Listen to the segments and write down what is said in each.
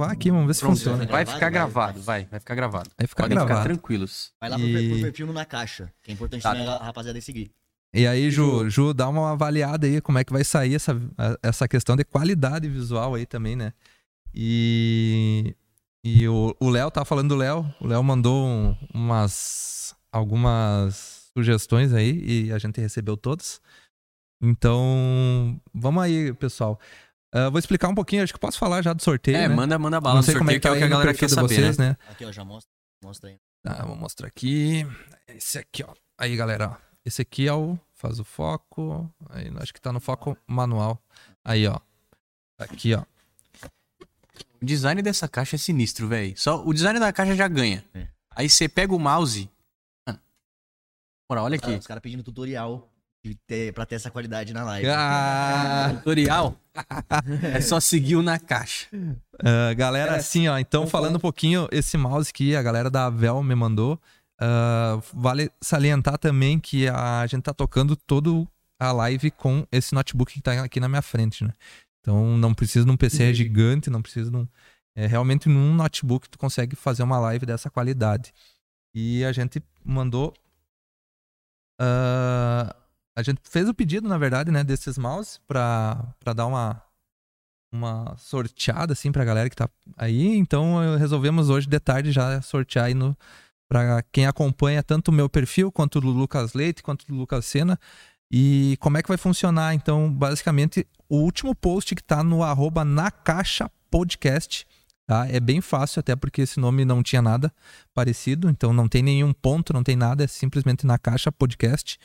gravar aqui, vamos ver se Pronto, funciona. vai Vai, ficar vai, gravado, vai, vai ficar gravado. Vai ficar Podem ficar gravado. tranquilos. Vai lá pro, E- per- pro perfil no na caixa, que é importante Tá. também a rapaziada aí seguir. E aí, Ju, Ju, dá uma avaliada aí como é que vai sair essa, essa questão de qualidade visual aí também, né? E, e o o Léo, tá falando do Léo, o Léo mandou um- umas algumas sugestões aí e a gente recebeu todas. Então, vamos aí, pessoal. Ah, vou explicar um pouquinho, acho que posso falar já do sorteio, É, né? manda, manda bala Não sei como é que tá é o que a galera quer de saber, vocês, né? né? Aqui, ó, já mostra, mostra aí. Tá, vou mostrar aqui. Esse aqui, ó. Aí, galera, ó. Esse aqui é o. Faz o foco. Aí, acho que tá no foco manual. Aí, ó. Aqui, ó. O design dessa caixa é sinistro, velho. Só o design da caixa já ganha. É. Aí você pega o mouse. Mano, olha Ah, aqui. Os caras pedindo tutorial de ter, pra ter essa qualidade na live. Ah, Tutorial é só seguir o na caixa. ah, galera, É, assim, ó. Então, falando um pouquinho, esse mouse aqui, a galera da Avel me mandou. Ah, vale salientar também que a gente tá tocando todo a live com esse notebook que tá aqui na minha frente, né? Então não precisa de um PC gigante, não precisa de um. É, realmente num notebook tu consegue fazer uma live dessa qualidade. E a gente mandou. ah, a gente fez o pedido, na verdade, né, desses mouse pra, pra dar uma, uma sorteada, assim, pra galera que tá aí. Então resolvemos hoje de tarde já sortear aí no, pra quem acompanha tanto o meu perfil, quanto o do Lucas Leite, quanto do Lucas Sena. E como é que vai funcionar? Então, basicamente, o último post que tá no arroba na caixa podcast, tá? É bem fácil, até porque esse nome não tinha nada parecido, então não tem nenhum ponto, não tem nada, é simplesmente na caixa podcast.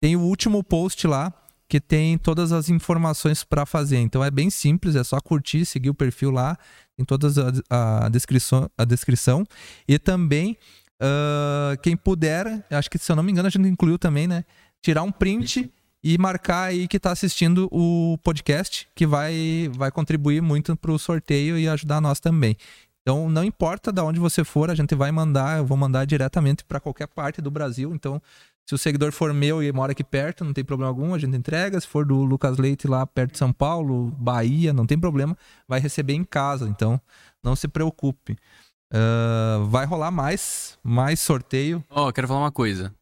Tem o último post lá que tem todas as informações para fazer. Então é bem simples, é só curtir, seguir o perfil lá, em todas a, a descrição, a descrição. E também ah, quem puder, acho que se eu não me engano a gente incluiu também, né? Tirar um print e marcar aí que tá assistindo o podcast, que vai, vai contribuir muito pro sorteio e ajudar nós também. Então, não importa de onde você for, a gente vai mandar, eu vou mandar diretamente para qualquer parte do Brasil. Então, se o seguidor for meu e mora aqui perto, não tem problema algum, a gente entrega. Se for do Lucas Leite lá perto de São Paulo, Bahia, não tem problema, vai receber em casa. Então, não se preocupe. Ah, vai rolar mais, mais sorteio. Ó, quero falar uma coisa.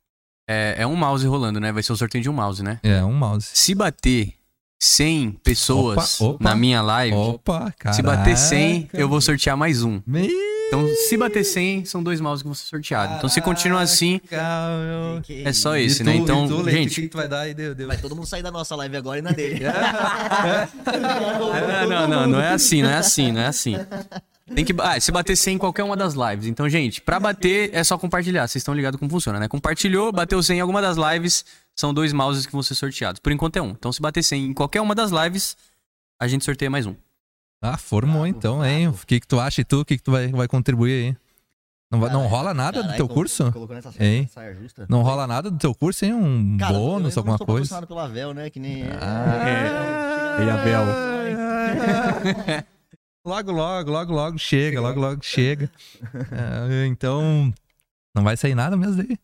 É, é um mouse rolando, né? Vai ser o sorteio de um mouse, né? É, um mouse. Se bater 100 pessoas Opa, opa. na minha live, Opa, cara. se bater 100, eu vou sortear mais um. Meu Então, se bater 100, são dois mouse que vão ser sorteados. Então, se continua assim, Caraca, é só esse, tu, né? Então, e tu, Leite, gente. Que, tu vai dar? Deu, deu. Vai todo mundo sair da nossa live agora e na dele. É, não, não, não é assim, não é assim, não é assim. Tem que. Ah, se bater 100 em qualquer uma das lives. Então, gente, pra bater é só compartilhar. Vocês estão ligados como funciona, né? Compartilhou, bateu 100 em alguma das lives, são dois mouses que vão ser sorteados. Por enquanto é um. Então, se bater 100 em qualquer uma das lives, a gente sorteia mais um. Ah, formou então, hein? O que, que tu acha e tu? O que, que tu vai, vai contribuir aí? Não, vai- não rola nada do teu curso? Nessa Hein? saia justa. Não rola nada do teu curso, hein? Um Cara, bônus, eu alguma coisa? pela Vel, né? Que nem... Ah, Ei, Abel. logo, logo, logo, logo chega, logo, logo chega. Ah, então, não vai sair nada mesmo daí?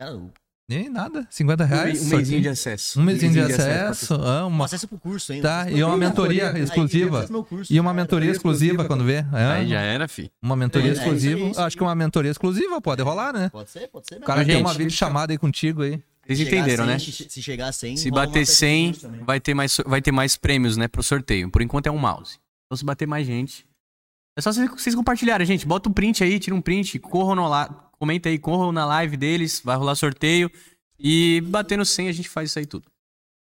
Cara, Nem nada, 50 Um, reais. um sorteio. mêsinho de acesso. Um mesinho de acesso, ah, uma, acesso pro curso, hein? Tá, Acesso e uma curso. mentoria Aí, exclusiva. acesso curso, e uma cara. mentoria exclusiva quando vê. É, Aí já era, fi. Uma mentoria É, é isso exclusiva. isso aí. Acho que uma mentoria exclusiva pode rolar, né? Pode ser, pode ser. O cara tem uma vídeo chamada aí contigo aí. A entenderam, 100, né? Se chegar a 100, Se bater acesso pro 100, curso também. vai ter, mais, vai ter mais prêmios, né, pro sorteio. Por enquanto é um mouse. Então, se bater mais gente. É só vocês, vocês compartilharem, gente. Bota um print aí, tira um print, corram no la... comenta aí, corram na live deles, vai rolar sorteio. E batendo 100, a gente faz isso aí tudo.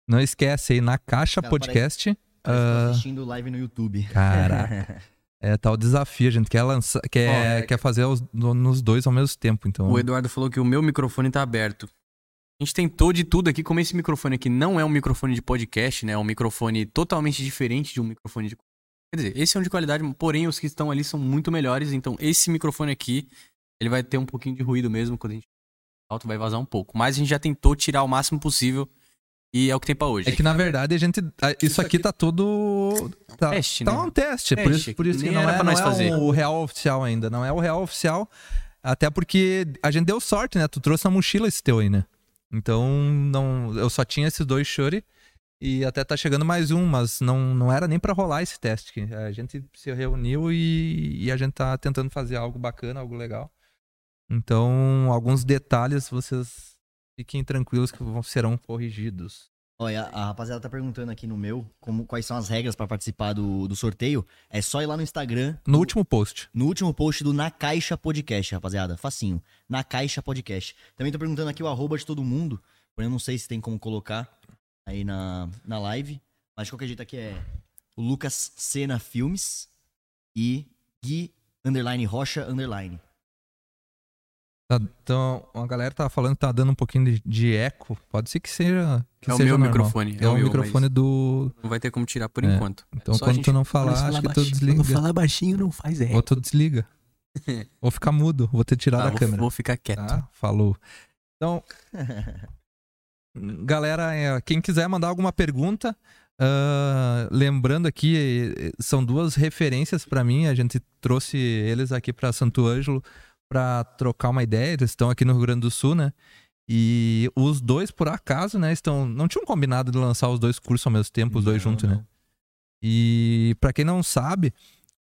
Não esquece aí, na caixa Cara, podcast. Parece ah, assistindo live no YouTube. Caraca. É tal desafio, a gente quer lançar, quer, quer fazer os- no- nos dois ao mesmo tempo, então. O Eduardo falou que o meu microfone tá aberto. A gente tentou de tudo aqui, como esse microfone aqui não é um microfone de podcast, né? É um microfone totalmente diferente de um microfone de. Quer dizer, esse é um de qualidade, porém os que estão ali são muito melhores. Então, esse microfone aqui, ele vai ter um pouquinho de ruído mesmo quando a gente alto, vai vazar um pouco. Mas a gente já tentou tirar o máximo possível e é o que tem pra hoje. É que na verdade a gente. a- Isso aqui tá tudo. Tá, Teste, tá né? um teste. por Teste, isso, por isso que não era é, pra não nós é fazer. o real oficial ainda. Não é o real oficial. Até porque a gente deu sorte, né? Tu trouxe na mochila esse teu aí, né? Então, não, eu só tinha esses dois Shure. E até tá chegando mais um, mas não, não era nem pra rolar esse teste. A gente se reuniu e, e a gente tá tentando fazer algo bacana, algo legal. Então, alguns detalhes vocês fiquem tranquilos que vão, serão corrigidos. Olha, a rapaziada tá perguntando aqui no meu como, quais são as regras pra participar do, do sorteio. É só ir lá no Instagram, No último post. no último post do Na Caixa Podcast, rapaziada. Facinho. Na Caixa Podcast. Também tô perguntando aqui o arroba de todo mundo. Porém, eu não sei se tem como colocar aí na, na live. Mas de qualquer jeito aqui é o Lucas Sena Filmes e Gui Underline Rocha Underline. Tá, então, a galera tá falando que tá dando um pouquinho de, de eco. Pode ser que seja. Que É o seja meu normal. microfone, É, é o meu, microfone do. Não vai ter como tirar por É. enquanto. Então, Só quando gente- tu não falar, quando acho que tu baixinho- desliga. Quando falar baixinho, não faz é. Ou tu desliga. Ou fica mudo. Vou ter tirado Ah, a vou, câmera. vou ficar quieto. Tá? Falou. Então, galera, é, quem quiser mandar alguma pergunta, ah, lembrando aqui, eh, são duas referências pra mim. A gente trouxe eles aqui pra Santo Ângelo pra trocar uma ideia. Eles estão aqui no Rio Grande do Sul, né? E os dois, por acaso, né, estão. Não tinham combinado de lançar os dois cursos ao mesmo tempo, os dois Não, juntos, não. né? E pra quem não sabe,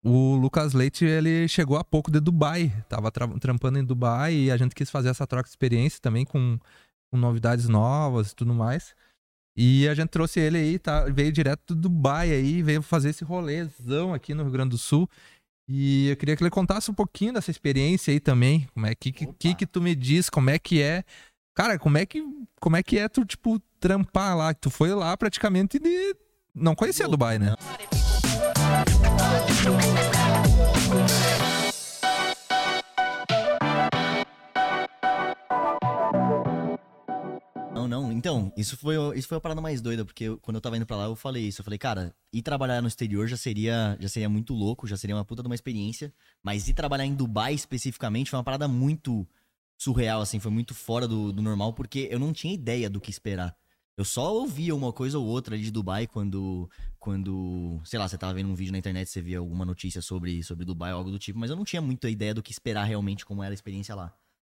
o Lucas Leite, ele chegou há pouco de Dubai. Tava tra- trampando em Dubai e a gente quis fazer essa troca de experiência também com, com novidades novas e tudo mais. E a gente trouxe ele aí, tá? Veio direto do Dubai aí, veio fazer esse rolezão aqui no Rio Grande do Sul. E eu queria que ele contasse um pouquinho dessa experiência aí também. Como é que, que, Opa. que, que tu me diz, como é que é. Cara, como é que, como é que é tu, tipo, trampar lá? Tu foi lá praticamente de. Não conhecia Dubai, né? Não, não. Então, isso foi, isso foi a parada mais doida, porque eu- quando eu tava indo pra lá, eu falei isso. Eu falei, cara, ir trabalhar no exterior já seria, já seria muito louco, já seria uma puta de uma experiência. Mas ir trabalhar em Dubai especificamente foi uma parada muito surreal, assim, foi muito fora do, do normal, porque eu não tinha ideia do que esperar. Eu só ouvia uma coisa ou outra ali de Dubai quando, quando, sei lá, você tava vendo um vídeo na internet, você via alguma notícia sobre, sobre Dubai ou algo do tipo, mas eu não tinha muita ideia do que esperar realmente como era a experiência lá.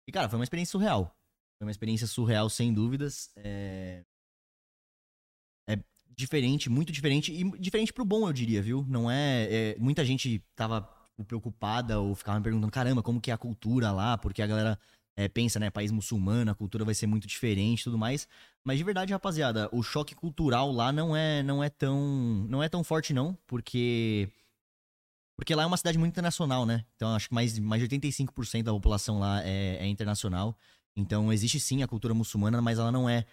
E, cara, foi uma experiência surreal. Foi uma experiência surreal, sem dúvidas. É... é diferente, muito diferente. E diferente pro bom, eu diria, viu? Não é. é- Muita gente tava preocupada ou ficava me perguntando: caramba, como que é a cultura lá? Porque a galera é, pensa, né? País muçulmano, a cultura vai ser muito diferente e tudo mais. Mas de verdade, rapaziada, o choque cultural lá não é, não é tão. Não é tão forte, não, porque. Porque lá é uma cidade muito internacional, né? Então acho que mais, mais de 85% da população lá é, é internacional. Então existe sim a cultura muçulmana, mas ela não é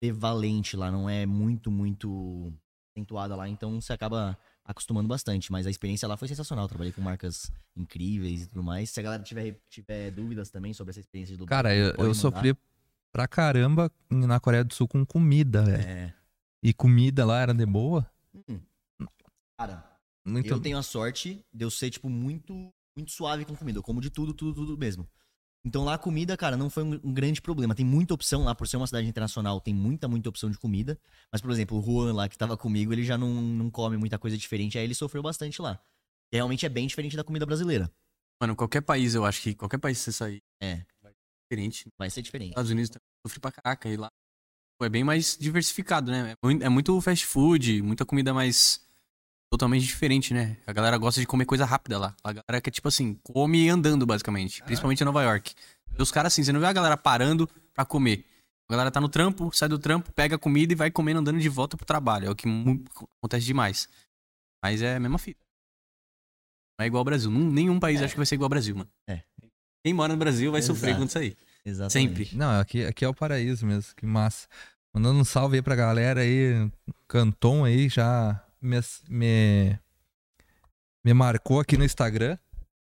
prevalente lá, não é muito, muito acentuada lá. Então você acaba acostumando bastante. Mas a experiência lá foi sensacional. Trabalhei com marcas incríveis e tudo mais. Se a galera tiver, tiver dúvidas também sobre essa experiência de Dubai, Cara, eu, eu sofri pra caramba na Coreia do Sul com comida, velho. É. E comida lá era de boa. Hum. Cara, Muito... eu tenho a sorte de eu ser, tipo, muito, muito suave com comida. Eu como de tudo, tudo, tudo mesmo. Então lá a comida, cara, não foi um, um grande problema. Tem muita opção lá, por ser uma cidade internacional, tem muita, muita opção de comida. Mas, por exemplo, o Juan lá que tava comigo, ele já não, não come muita coisa diferente, aí ele sofreu bastante lá. E realmente é bem diferente da comida brasileira. Mano, qualquer país, eu acho que qualquer país que você sair É, diferente. vai ser diferente. Estados Unidos também sofri pra caraca. E lá é bem mais diversificado, né? É muito, é muito fast food, muita comida mais totalmente diferente, né? A galera gosta de comer coisa rápida lá. A galera que é tipo assim, come andando, basicamente. Principalmente em Nova York. E os caras assim, você não vê a galera parando pra comer. A galera tá no trampo, sai do trampo, pega a comida e vai comendo andando de volta pro trabalho. É o que acontece demais. Mas é a mesma fita. Não é igual ao Brasil. Nenhum país É. acho que vai ser igual ao Brasil, mano. É. Quem mora no Brasil vai sofrer Exato. quando sair. Exatamente. Sempre. Não, aqui, aqui é o paraíso mesmo, que massa. Mandando um salve aí pra galera aí, Canton aí já me, me, me marcou aqui no Instagram,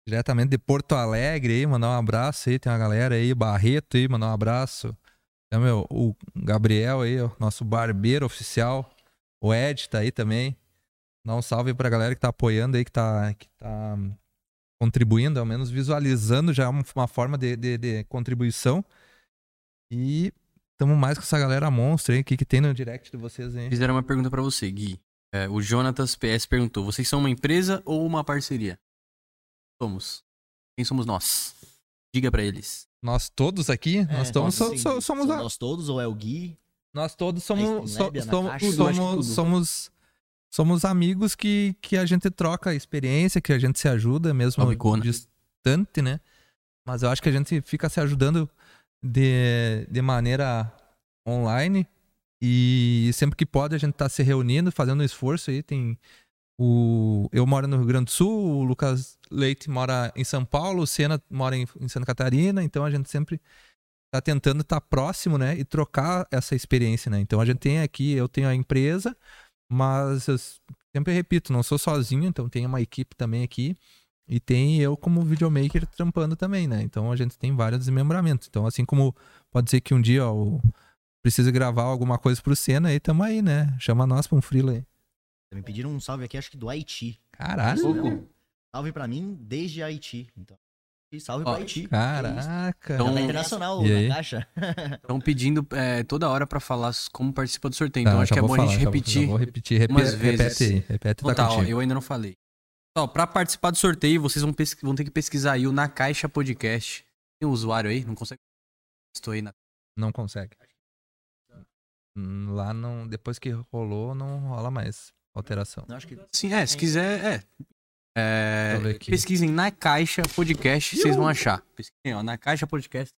diretamente de Porto Alegre aí, mandar um abraço aí, tem uma galera aí, Barreto aí, mandar um abraço. Tem meu, o Gabriel aí, ó, nosso barbeiro oficial, o Ed tá aí também. Dá um salve pra galera que tá apoiando aí, que tá, que tá contribuindo, ao menos visualizando já uma, forma de, de, de contribuição. E tamo mais com essa galera monstra aí. O que, que tem no direct de vocês aí? Fizeram uma pergunta pra você, Gui. É, o Jonatas PS perguntou: vocês são uma empresa ou uma parceria? Somos. Quem somos nós? Diga pra eles. Nós todos aqui, nós É, estamos, nós, so- so- somos São a... nós todos, ou é o Gui, Nós todos somos, so- Streamlab, somos, somos, somos, somos amigos que, que a gente troca experiência, que a gente se ajuda mesmo Kona. distante, né? Mas eu acho que a gente fica se ajudando de, de maneira online e sempre que pode a gente tá se reunindo, fazendo um esforço aí. Tem o eu moro no Rio Grande do Sul, o Lucas Leite mora em São Paulo, o Senna mora em, em Santa Catarina, então a gente sempre tá tentando estar próximo, né, e trocar essa experiência, né? Então a gente tem aqui, eu tenho a empresa, mas eu sempre repito, não sou sozinho, então tem uma equipe também aqui e tem eu como videomaker trampando também, né? Então a gente tem vários desmembramentos. Então assim como pode ser que um dia ó, o- precisa gravar alguma coisa pro Senna, aí tamo aí, né? Chama nós pra um freela aí. Me pediram um salve aqui, acho que do Haiti. Caralho. Pouco. Salve pra mim desde Haiti. Então, e salve Ó, pra Haiti. É. Caraca. Então- é internacional E aí? na caixa. Estão pedindo é, toda hora pra falar como participa do sorteio. Então Tá, acho já que é bom a falar, gente já vou- repetir. Já vou repetir. Repe- umas vezes. repete aí. Repete Então tá tá, ó, eu ainda não falei. Ó, pra participar do sorteio, vocês vão, vão ter que pesquisar aí o Na Caixa Podcast. Tem um usuário aí? Não consegue? Estou aí na. Não consegue. Hum, Lá não. Depois que rolou, não rola mais alteração. Acho que Sim, é, se quiser, é. É, pesquisem na Caixa Podcast, vocês vão achar. Pesquisem, ó, na Caixa Podcast.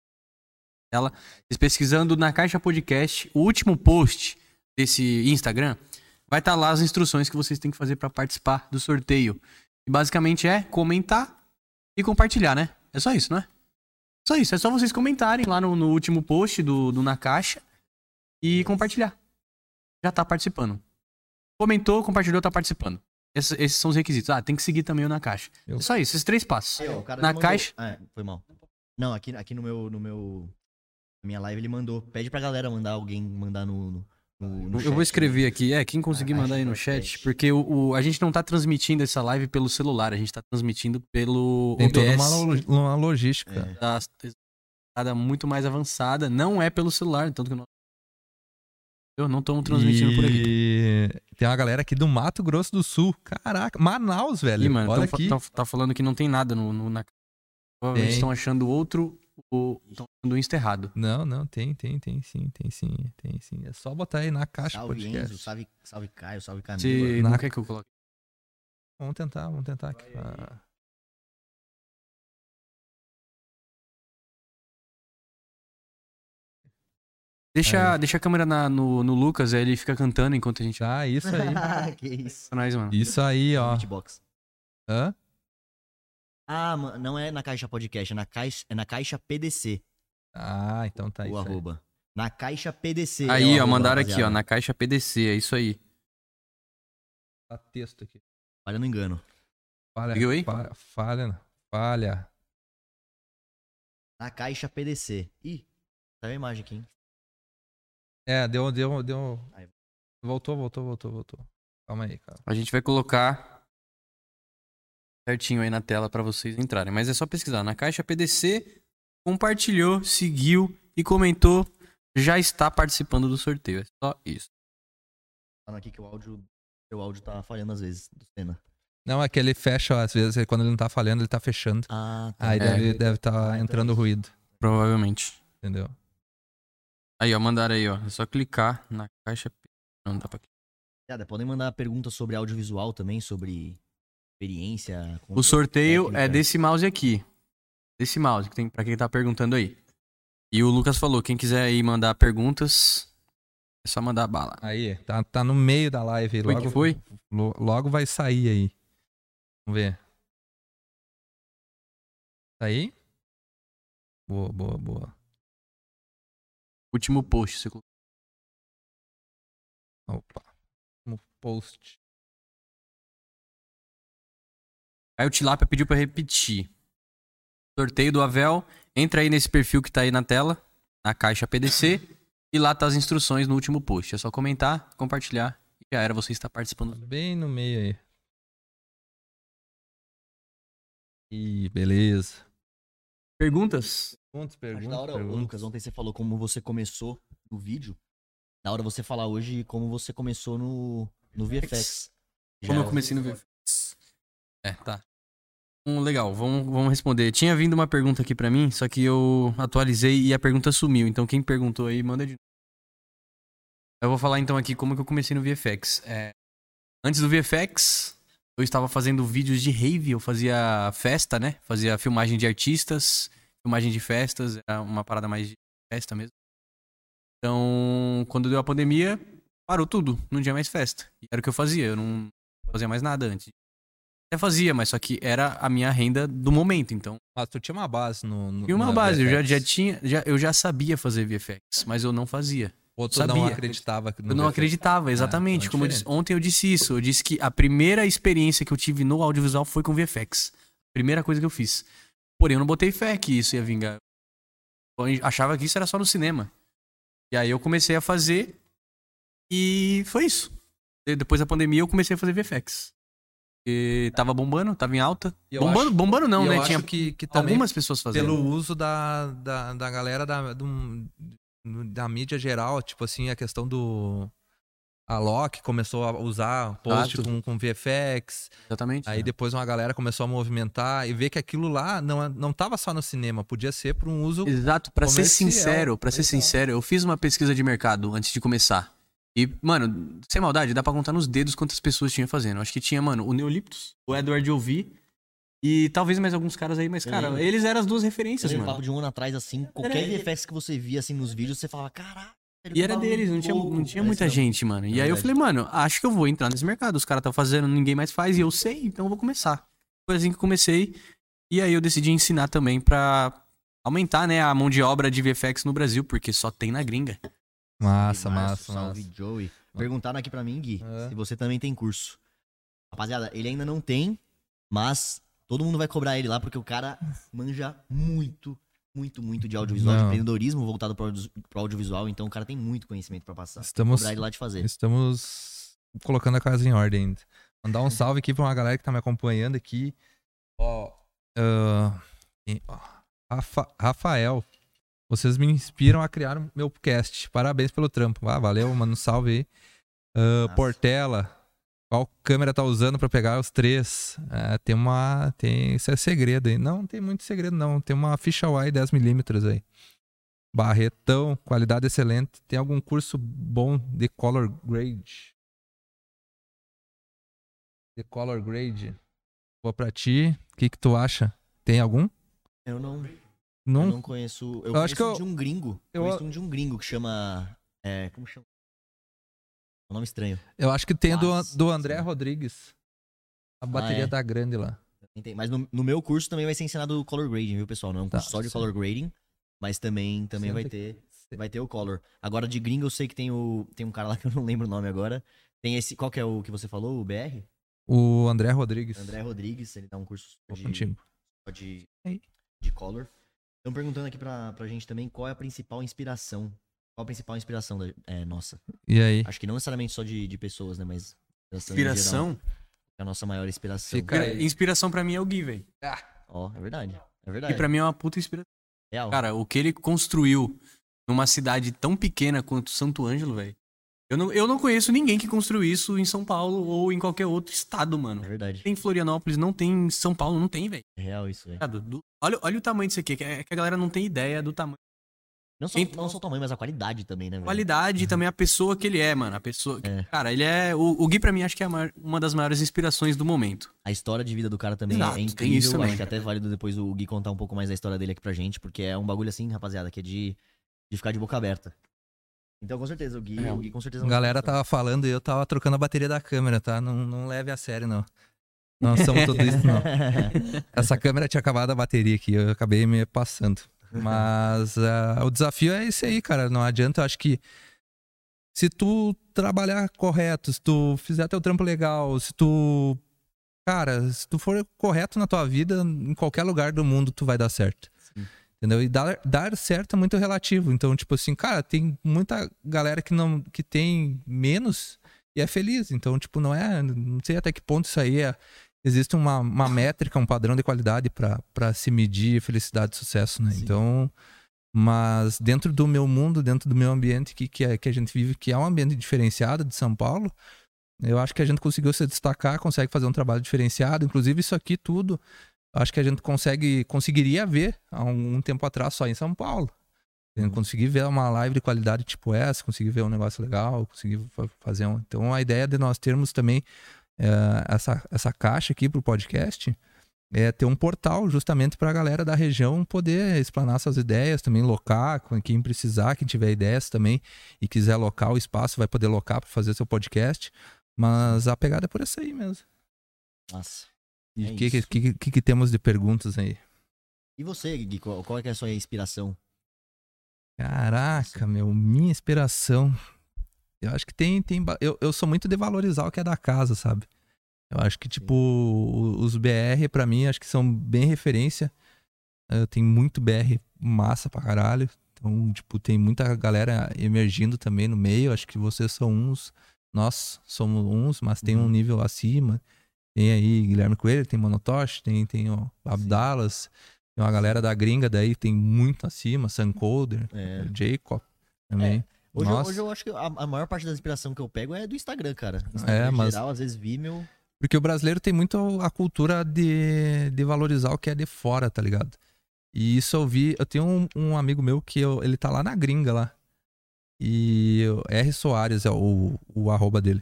Ela, vocês pesquisando na Caixa Podcast, o último post desse Instagram, vai estar lá as instruções que vocês têm que fazer pra participar do sorteio. E basicamente é comentar e compartilhar, né? É só isso, não é? Só isso, é só vocês comentarem lá no, no último post do, do Na Caixa e compartilhar. Já tá participando. Comentou, compartilhou, tá participando. Esses, esses são os requisitos. Ah, tem que seguir também o Na Caixa. Eu- É só isso, esses três passos. Aí, ó, o cara Na caixa? Ah, é, foi mal. Não, aqui, aqui no meu. No meu na minha live ele mandou. Pede pra galera mandar alguém mandar no. no, no- no Eu vou chat. escrever aqui, é, quem conseguir Na mandar aí no chat, Podcast. porque o, o- a gente não tá transmitindo essa live pelo celular, a gente tá transmitindo pelo Tem toda OBS. uma, lo- uma logística. É. da estrada muito mais avançada, não é pelo celular, tanto que nós eu não estamos transmitindo por aqui. E tem uma galera aqui do Mato Grosso do Sul. Caraca, Manaus, velho. Ih, mano, Olha tão aqui. tão- tá falando que não tem nada no, no- na Provavelmente estão achando outro, o, estão achando o Insta errado. Não, não, tem, tem, tem sim, tem sim, tem sim. É só botar aí na caixa Salve podcast. Enzo, salve, salve Caio, salve Camila. Você Na- não quer que eu coloque? Vamos tentar, vamos tentar aqui. Ah, Deixa, deixa a câmera na- no, no Lucas, aí ele fica cantando enquanto a gente. Tá, isso aí. que isso. Pra nós, mano. Isso aí, ó. Beatbox. Hã? Ah, mano, não é na caixa podcast, é na caixa, é na caixa PDC, Ah, então tá o isso aí. arroba. Na caixa PDC. é o Aí, ó, arroba, mandaram aqui, ó, na caixa PDC, é isso aí. Tá texto aqui. Olha no engano. Falha, Viu aí? Falha, falha, falha. Na caixa PDC. Ih, tá a imagem aqui, hein? É, deu, deu, deu. Voltou, voltou, voltou, voltou. Calma aí, cara. A gente vai colocar certinho aí na tela pra vocês entrarem. Mas é só pesquisar. Na caixa PDC, compartilhou, seguiu e comentou. Já está participando do sorteio. É só isso. Falando aqui que o áudio, o áudio tá falhando às vezes, do Senna. Não, é que ele fecha, às vezes, quando ele não tá falhando, ele tá fechando. Ah, tá. Aí É. deve deve tá Ah, então entrando é ruído, Provavelmente. entendeu? Aí, ó, mandaram aí, ó. É só clicar na caixa. Não dá pra clicar. Podem mandar perguntas sobre audiovisual também, sobre experiência. O sorteio técnica. é desse mouse aqui. Desse mouse, que tem pra quem tá perguntando aí. E o Lucas falou, quem quiser aí mandar perguntas, é só mandar bala. Aí, tá, tá no meio da live. aí, Foi Logo, que foi? lo- logo vai sair aí. Vamos ver. Tá aí? Boa, boa, boa. Último post. Você... colocou. Opa. No post. Aí o Tilápia pediu pra repetir. Sorteio do Avel. Entra aí nesse perfil que tá aí na tela, na caixa PDC. E lá tá as instruções no último post. É só comentar, compartilhar. E já era, você está participando. Bem no meio aí. Ih, beleza. Perguntas? Perguntas, Acho perguntas, da hora, perguntas. Lucas, ontem você falou como você começou no vídeo. Da hora você falar hoje como você começou no, no VFX. Como Já- eu comecei no VFX. É, tá. Hum, legal, vamos, vamos responder. Tinha vindo uma pergunta aqui pra mim, só que eu atualizei e a pergunta sumiu. Então quem perguntou aí, manda de Eu vou falar então aqui como que eu comecei no VFX. É, antes do VFX, eu estava fazendo vídeos de rave, eu fazia festa, né? Fazia filmagem de artistas, filmagem de festas, era uma parada mais de festa mesmo. Então, quando deu a pandemia, parou tudo, não tinha mais festa. E era o que eu fazia, eu não fazia mais nada antes. Até fazia, mas só que era a minha renda do momento, então. Mas tu tinha uma base no. no E uma base, eu já, VFX. já tinha, já, eu já sabia fazer VFX, mas eu não fazia. Ou tu não sabia. acreditava no Eu não VFX? acreditava, exatamente. é Como eu disse, ontem eu disse isso. Eu disse que a primeira experiência que eu tive no audiovisual foi com VFX. Primeira coisa que eu fiz. Porém, eu não botei fé que isso ia vingar. Eu achava que isso era só no cinema. E aí eu comecei a fazer e foi isso. E depois da pandemia eu comecei a fazer VFX. E tava bombando, tava em alta. Bombando, acho- bombando não, né? Tinha que, que algumas pessoas fazendo. pelo uso da, da, da galera da, do- da mídia geral, tipo assim, a questão do. A Loki começou a usar post com, com VFX. Exatamente. Aí depois uma galera começou a movimentar e ver que aquilo lá não, não tava só no cinema, podia ser para um uso. Exato, pra ser sincero, pra ser sincero, eu fiz uma pesquisa de mercado antes de começar. E, mano, sem maldade, dá pra contar nos dedos quantas pessoas tinha fazendo. Acho que tinha, mano, o Neoliptos, o Edward Ovi e talvez mais alguns caras aí, mas, Eu cara, eles eram as duas Eu referências, mano. papo de um ano atrás, assim, qualquer VFX que você via assim nos vídeos, você falava, caralho. E era deles, não tinha, não tinha muita gente, mano. E É aí eu falei, mano, acho que eu vou entrar nesse mercado. Os caras estão fazendo, ninguém mais faz, e eu sei, então eu vou começar. Foi assim que eu comecei. E aí eu decidi ensinar também pra aumentar, né, a mão de obra de VFX no Brasil, porque só tem na gringa. Massa, massa, Salve, massa. Joey. Perguntaram aqui pra mim, Gui, É. se você também tem curso. Rapaziada, ele ainda não tem, mas todo mundo vai cobrar ele lá, porque o cara manja muito, muito, muito de audiovisual, de Não. empreendedorismo voltado pro, audio- audiovisual, então o cara tem muito conhecimento pra passar. Estamos, ele lá de fazer. estamos colocando a casa em ordem ainda. Mandar um salve aqui pra uma galera que tá me acompanhando aqui. Ó. ó, Rafa- Rafael. Vocês me inspiram a criar o meu podcast. Parabéns pelo trampo. Ah, valeu, mano. Um salve aí. Massa. Portela. Qual câmera tá usando pra pegar os três? Ah, tem uma. Tem. Isso é segredo aí. Não, não tem muito segredo, não. Tem uma Fishaway 10mm aí. Barretão, qualidade excelente. Tem algum curso bom de color grade? De color grade. Vou pra ti. O que que tu acha? Tem algum? Eu não, Não. eu não conheço. Eu, Eu acho conheço que um eu- de um gringo. eu- Eu conheço um de um gringo que chama. É, como chama? Um nome estranho. Eu acho que tem do, do André. Rodrigues. A bateria é. tá grande lá. Tem- Mas no, no meu curso também vai ser ensinado color grading, viu, pessoal? Não é um Tá, curso só de sim. color grading, mas também, também vai ter vai ter o color. Agora de gringo eu sei que tem o tem um cara lá que eu não lembro o nome agora. Tem esse, qual que é o que você falou, o BR? O André Rodrigues. André Rodrigues, ele dá um curso de, de, Aí. de color. Estão perguntando aqui pra, pra gente também qual é a principal inspiração. Qual a principal inspiração da, é, nossa? E aí? Acho que não necessariamente só de, de pessoas, né? Mas inspiração, é a nossa maior inspiração. Fica. Inspiração pra mim é o Gui, velho. Ó, é verdade. É E verdade. pra mim é uma puta inspiração. Real. Cara, o que ele construiu numa cidade tão pequena quanto Santo Ângelo, velho. Eu não, eu não conheço ninguém que construiu isso em São Paulo ou em qualquer outro estado, mano. É verdade. Tem em Florianópolis, não tem em São Paulo, não tem, velho. É real isso, velho. Olha, olha o tamanho disso aqui, que é que a galera não tem ideia do tamanho. Não só, não só o tamanho, mas a qualidade também, né, velho? Qualidade e também a pessoa que ele é, mano. A pessoa. É. Cara, ele é. O, o Gui, pra mim, acho que é maior- uma das maiores inspirações do momento. A história de vida do cara também Exato, é tem incrível. isso também. Acho que até é válido depois o Gui contar um pouco mais da história dele aqui pra gente, porque é um bagulho assim, rapaziada, que é de, de ficar de boca aberta. Então, com certeza, o Gui, É. o Gui com certeza... A galera tava falando e eu tava trocando a bateria da câmera, tá? Não, não leve a sério, não. Não somos tudo isso, não. Essa câmera tinha acabado a bateria aqui, eu acabei me passando. Mas ah, o desafio é esse aí, cara. Não adianta, eu acho que se tu trabalhar correto, se tu fizer teu trampo legal, se tu. Cara, se tu for correto na tua vida, em qualquer lugar do mundo tu vai dar certo. Sim. Entendeu? E dar, dar certo é muito relativo. Então, tipo assim, cara, tem muita galera que não que tem menos e é feliz. Então, tipo, não é. Não sei até que ponto isso aí é. Existe uma, uma métrica, um padrão de qualidade para se medir felicidade e sucesso, né? Sim. Então. Mas dentro do meu mundo, dentro do meu ambiente que, que, é, que a gente vive, que é um ambiente diferenciado de São Paulo, eu acho que a gente conseguiu se destacar, consegue fazer um trabalho diferenciado. Inclusive, isso aqui tudo, acho que a gente consegue conseguiria ver há um, um tempo atrás só em São Paulo. Eu consegui ver uma live de qualidade tipo essa, consegui ver um negócio legal, consegui fa- fazer um. Então a ideia de nós termos também eh, essa, essa caixa aqui pro podcast é ter um portal justamente para a galera da região poder explanar suas ideias, também locar, com quem precisar, quem tiver ideias também e quiser locar o espaço, vai poder locar para fazer seu podcast. Mas a pegada é por essa aí mesmo. Nossa. E É o que, que, isso. que, que, que temos de perguntas aí? E você, Gui, qual, qual é, que é a sua inspiração? Caraca, meu, minha inspiração. Eu acho que tem. tem eu, eu sou muito de valorizar o que é da casa, sabe? Eu acho que, tipo, os BR, pra mim, acho que são bem referência. Eh, Tem muito BR massa pra caralho. Então, tipo, tem muita galera emergindo também no meio. Acho que vocês são uns. Nós somos uns, mas tem um Uhum. nível acima. Tem aí Guilherme Coelho, tem Monotosh, tem, tem o Abdalas. Tem uma galera da gringa daí, tem muito acima. Suncoder. É. Jacob também. Hoje, eu, hoje eu acho que a, a maior parte da inspiração que eu pego é do Instagram, cara. É, Instagram em mas- geral, às vezes Vimeo. Porque o brasileiro tem muito a cultura de, de valorizar o que é de fora, tá ligado? E isso eu vi. Eu tenho um, um amigo meu que eu- ele tá lá na gringa lá. E eu- R Soares é o, o arroba dele.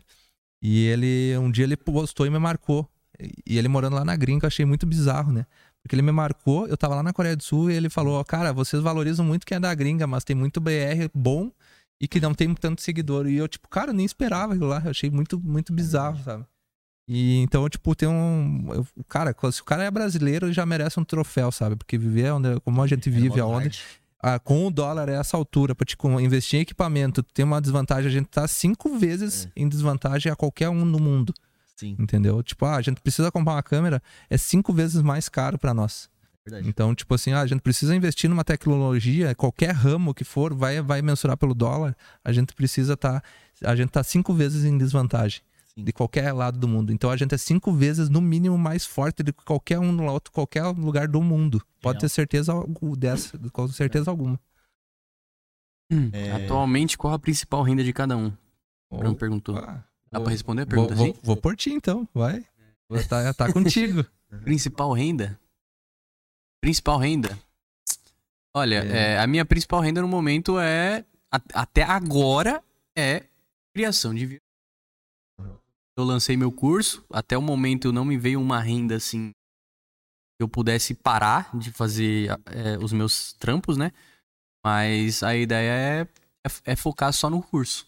E ele, um dia ele postou e me marcou. E ele morando lá na gringa, eu achei muito bizarro, né? Porque ele me marcou, eu tava lá na Coreia do Sul e ele falou: Cara, vocês valorizam muito quem é da gringa, mas tem muito BR bom e que não tem tanto seguidor. E eu, tipo, cara, eu nem esperava aquilo lá. Eu achei muito, muito bizarro, sabe? E então, tipo, tem um. eu- cara, se o cara é brasileiro, ele já merece um troféu, sabe? Porque viver onde, como a gente é vive, modo aonde. Ah, com o dólar é essa altura, pra te com- investir em equipamento, tem uma desvantagem, a gente tá cinco vezes É. em desvantagem a qualquer um no mundo, Sim, entendeu? Tipo, ah, a gente precisa comprar uma câmera, é cinco vezes mais caro pra nós. É verdade. Então, tipo assim, ah, a gente precisa investir numa tecnologia, qualquer ramo que for, vai, vai mensurar pelo dólar, a gente precisa tá, a gente tá cinco vezes em desvantagem Sim. de qualquer lado do mundo. Então a gente é cinco vezes, no mínimo, mais forte do que qualquer um no outro, qualquer lugar do mundo. Pode Real. ter certeza dessa, com certeza alguma. É. Atualmente, qual a principal renda de cada um? O Bruno perguntou. Ah, Dá vou- pra responder a vou, pergunta vou, assim? vou por ti então, vai. Vou tá, tá contigo. Principal renda? Principal renda? Olha, É. é, a minha principal renda no momento é. a- até agora é criação de vídeo. Eu lancei meu curso, até o momento não me veio uma renda assim. que Eu pudesse parar de fazer é, os meus trampos, né? Mas a ideia é, é, é focar só no curso.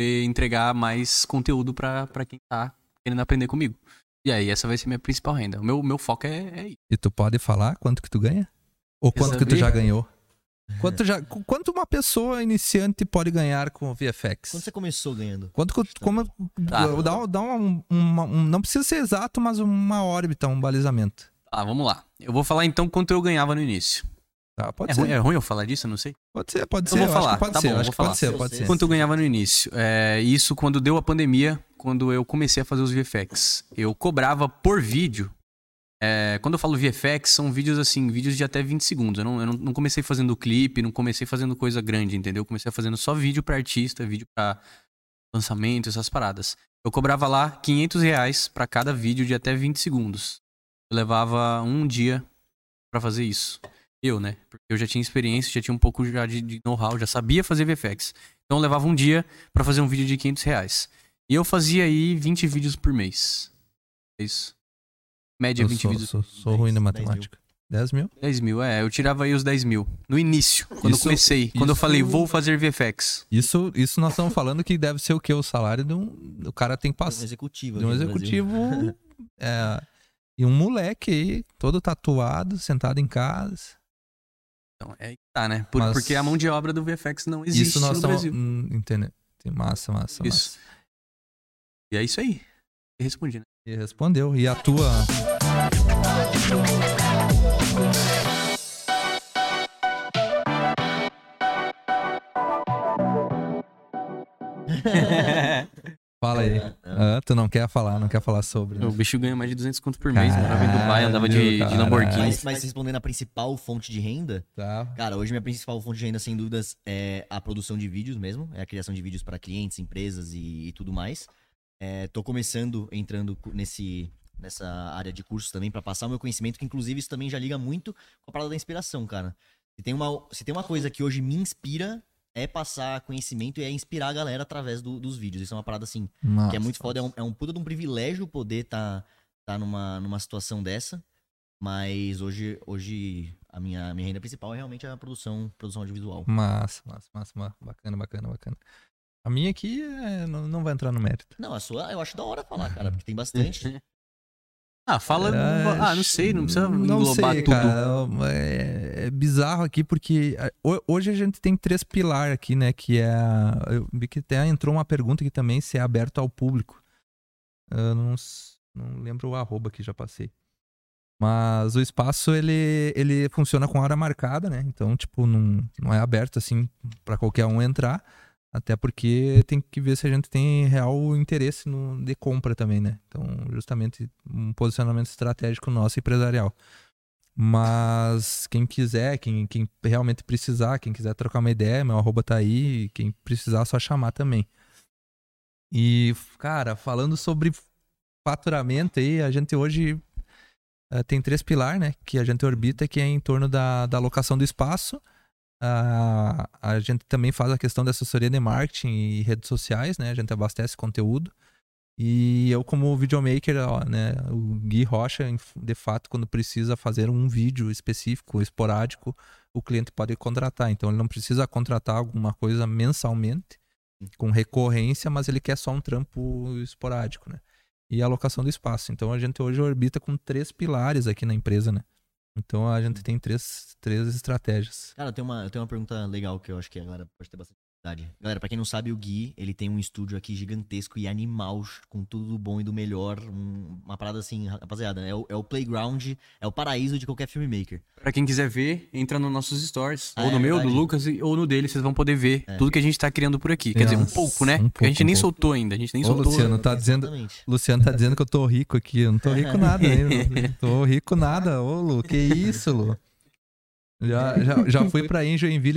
E entregar mais conteúdo pra quem tá querendo aprender comigo. E aí, essa vai ser minha principal renda. O meu, meu foco é, é isso. E tu pode falar quanto que tu ganha? Ou quanto que tu já ganhou? Quanto, já, qu- quanto uma pessoa iniciante pode ganhar com o VFX? Quando você começou ganhando? Quanto que- como, Tá. dá, dá uma, uma- um- não precisa ser exato, mas uma órbita, um balizamento. Tá, vamos lá. Eu vou falar então quanto eu ganhava no início. Tá, pode É ser. ruim, é ruim eu falar disso? Eu não sei. Pode ser, pode Eu ser. vou falar, pode tá ser, bom, vou que pode falar. ser, pode ser. Quanto eu ganhava no início? É, isso quando deu a pandemia, quando eu comecei a fazer os VFX. Eu cobrava por vídeo. É, quando eu falo VFX, são vídeos assim, vídeos de até 20 segundos. Eu não, eu não- não comecei fazendo clipe, não comecei fazendo coisa grande, entendeu? Eu comecei fazendo só vídeo pra artista, vídeo pra lançamento, essas paradas. Eu cobrava lá 500 reais pra cada vídeo de até 20 segundos. Eu levava um dia pra fazer isso. Eu, né? Porque eu já tinha experiência, já tinha um pouco já de, de know-how, já sabia fazer VFX. Então eu levava um dia pra fazer um vídeo de 500 reais. E eu fazia aí 20 vídeos por mês. É isso. Média Eu 20 sou, vídeos. sou, sou ruim na 10 matemática. 10 mil? 10 mil, é. Eu tirava aí os 10 mil. No início, quando Isso- eu comecei. Quando eu isso- falei, vou fazer VFX. Isso, isso nós estamos falando que deve ser o quê? O salário de um. O cara tem que Um passar. executivo. De um executivo. é, e um moleque aí, todo tatuado, sentado em casa. Então, é aí que tá, né? Por- Mas- Porque a mão de obra do VFX não existe isso nós no estamos. Brasil. Hum, entendeu? Tem Massa, massa, Isso. massa. E é isso aí. Eu respondi, né? E respondeu. E a tua. Fala aí. Ah, tu não quer falar, não quer falar sobre. né? o bicho ganha mais de 200 conto por mês. Morava em Dubai, andava de, de Lamborghini. Mas, mas respondendo a principal fonte de renda, Tá. cara, hoje minha principal fonte de renda, sem dúvidas, é a produção de vídeos mesmo. É a criação de vídeos para clientes, empresas e, e tudo mais. É, tô começando, entrando nesse, nessa área de cursos também para passar o meu conhecimento, que inclusive isso também já liga muito com a parada da inspiração, cara. Se tem, uma, se tem uma coisa que hoje me inspira, é passar conhecimento e é inspirar a galera através do- dos vídeos. Isso é uma parada assim, que é muito foda. É um, é um puta de um privilégio poder estar tá, tá numa, numa situação dessa. Mas hoje, hoje a minha, minha renda principal é realmente a produção, produção audiovisual. Massa, massa, massa, massa. Bacana, bacana, bacana. A minha aqui é, não, não vai entrar no mérito. Não, a sua eu acho da hora falar, cara, porque tem bastante. Ah, fala. É, ah, não sei, não precisa não englobar sei, tudo. Cara, é, é bizarro aqui porque hoje a gente tem três pilares aqui, né? Que é. Eu vi que até entrou uma pergunta aqui também se é aberto ao público. Eu não, não lembro o arroba que já passei. Mas o espaço ele, ele funciona com hora marcada, né? Então, tipo, não, não é aberto assim para qualquer um entrar. Até porque tem que ver se a gente tem real interesse no, de compra também, né? Então, justamente um posicionamento estratégico nosso empresarial. Mas quem quiser, quem, quem realmente precisar, quem quiser trocar uma ideia, meu arroba tá aí. Quem precisar, só chamar também. E, cara, falando sobre faturamento aí, a gente hoje eh, tem três pilares, né? Que a gente orbita, que é em torno da, da alocação do espaço. A, a gente também faz a questão da assessoria de marketing e redes sociais, né? A gente abastece conteúdo. E eu, como videomaker, ó, né? O Gui Rocha, de fato, quando precisa fazer um vídeo específico, esporádico, o cliente pode contratar. Então, ele não precisa contratar alguma coisa mensalmente, com recorrência, mas ele quer só um trampo esporádico, né? E a alocação do espaço. Então, a gente hoje orbita com três pilares aqui na empresa, né? Então, a gente tem três, três estratégias. Cara, tenho, uma, eu tenho uma pergunta legal que eu acho que a galera pode ter bastante curiosidade. Galera, pra quem não sabe, o Gui, ele tem um estúdio aqui gigantesco e animal, com tudo do bom e do melhor. um- uma parada assim, rapaziada, é o, é o playground, é o paraíso de qualquer filmmaker. Pra quem quiser ver, entra nos nossos stories. Ah, ou no é meu, do verdade. Lucas, e- ou no dele, vocês vão poder ver É. tudo que a gente tá criando por aqui. Quer dizer, um Nossa, pouco, né? um Porque a gente pouco, nem um pouco. soltou ainda. A gente nem Ô, soltou. Luciano, tá dizendo. Luciano tá dizendo que eu tô rico aqui. Eu não tô rico nada, hein? Tô rico nada. Ô, Lu, que isso, Lu? Já, já, já fui pra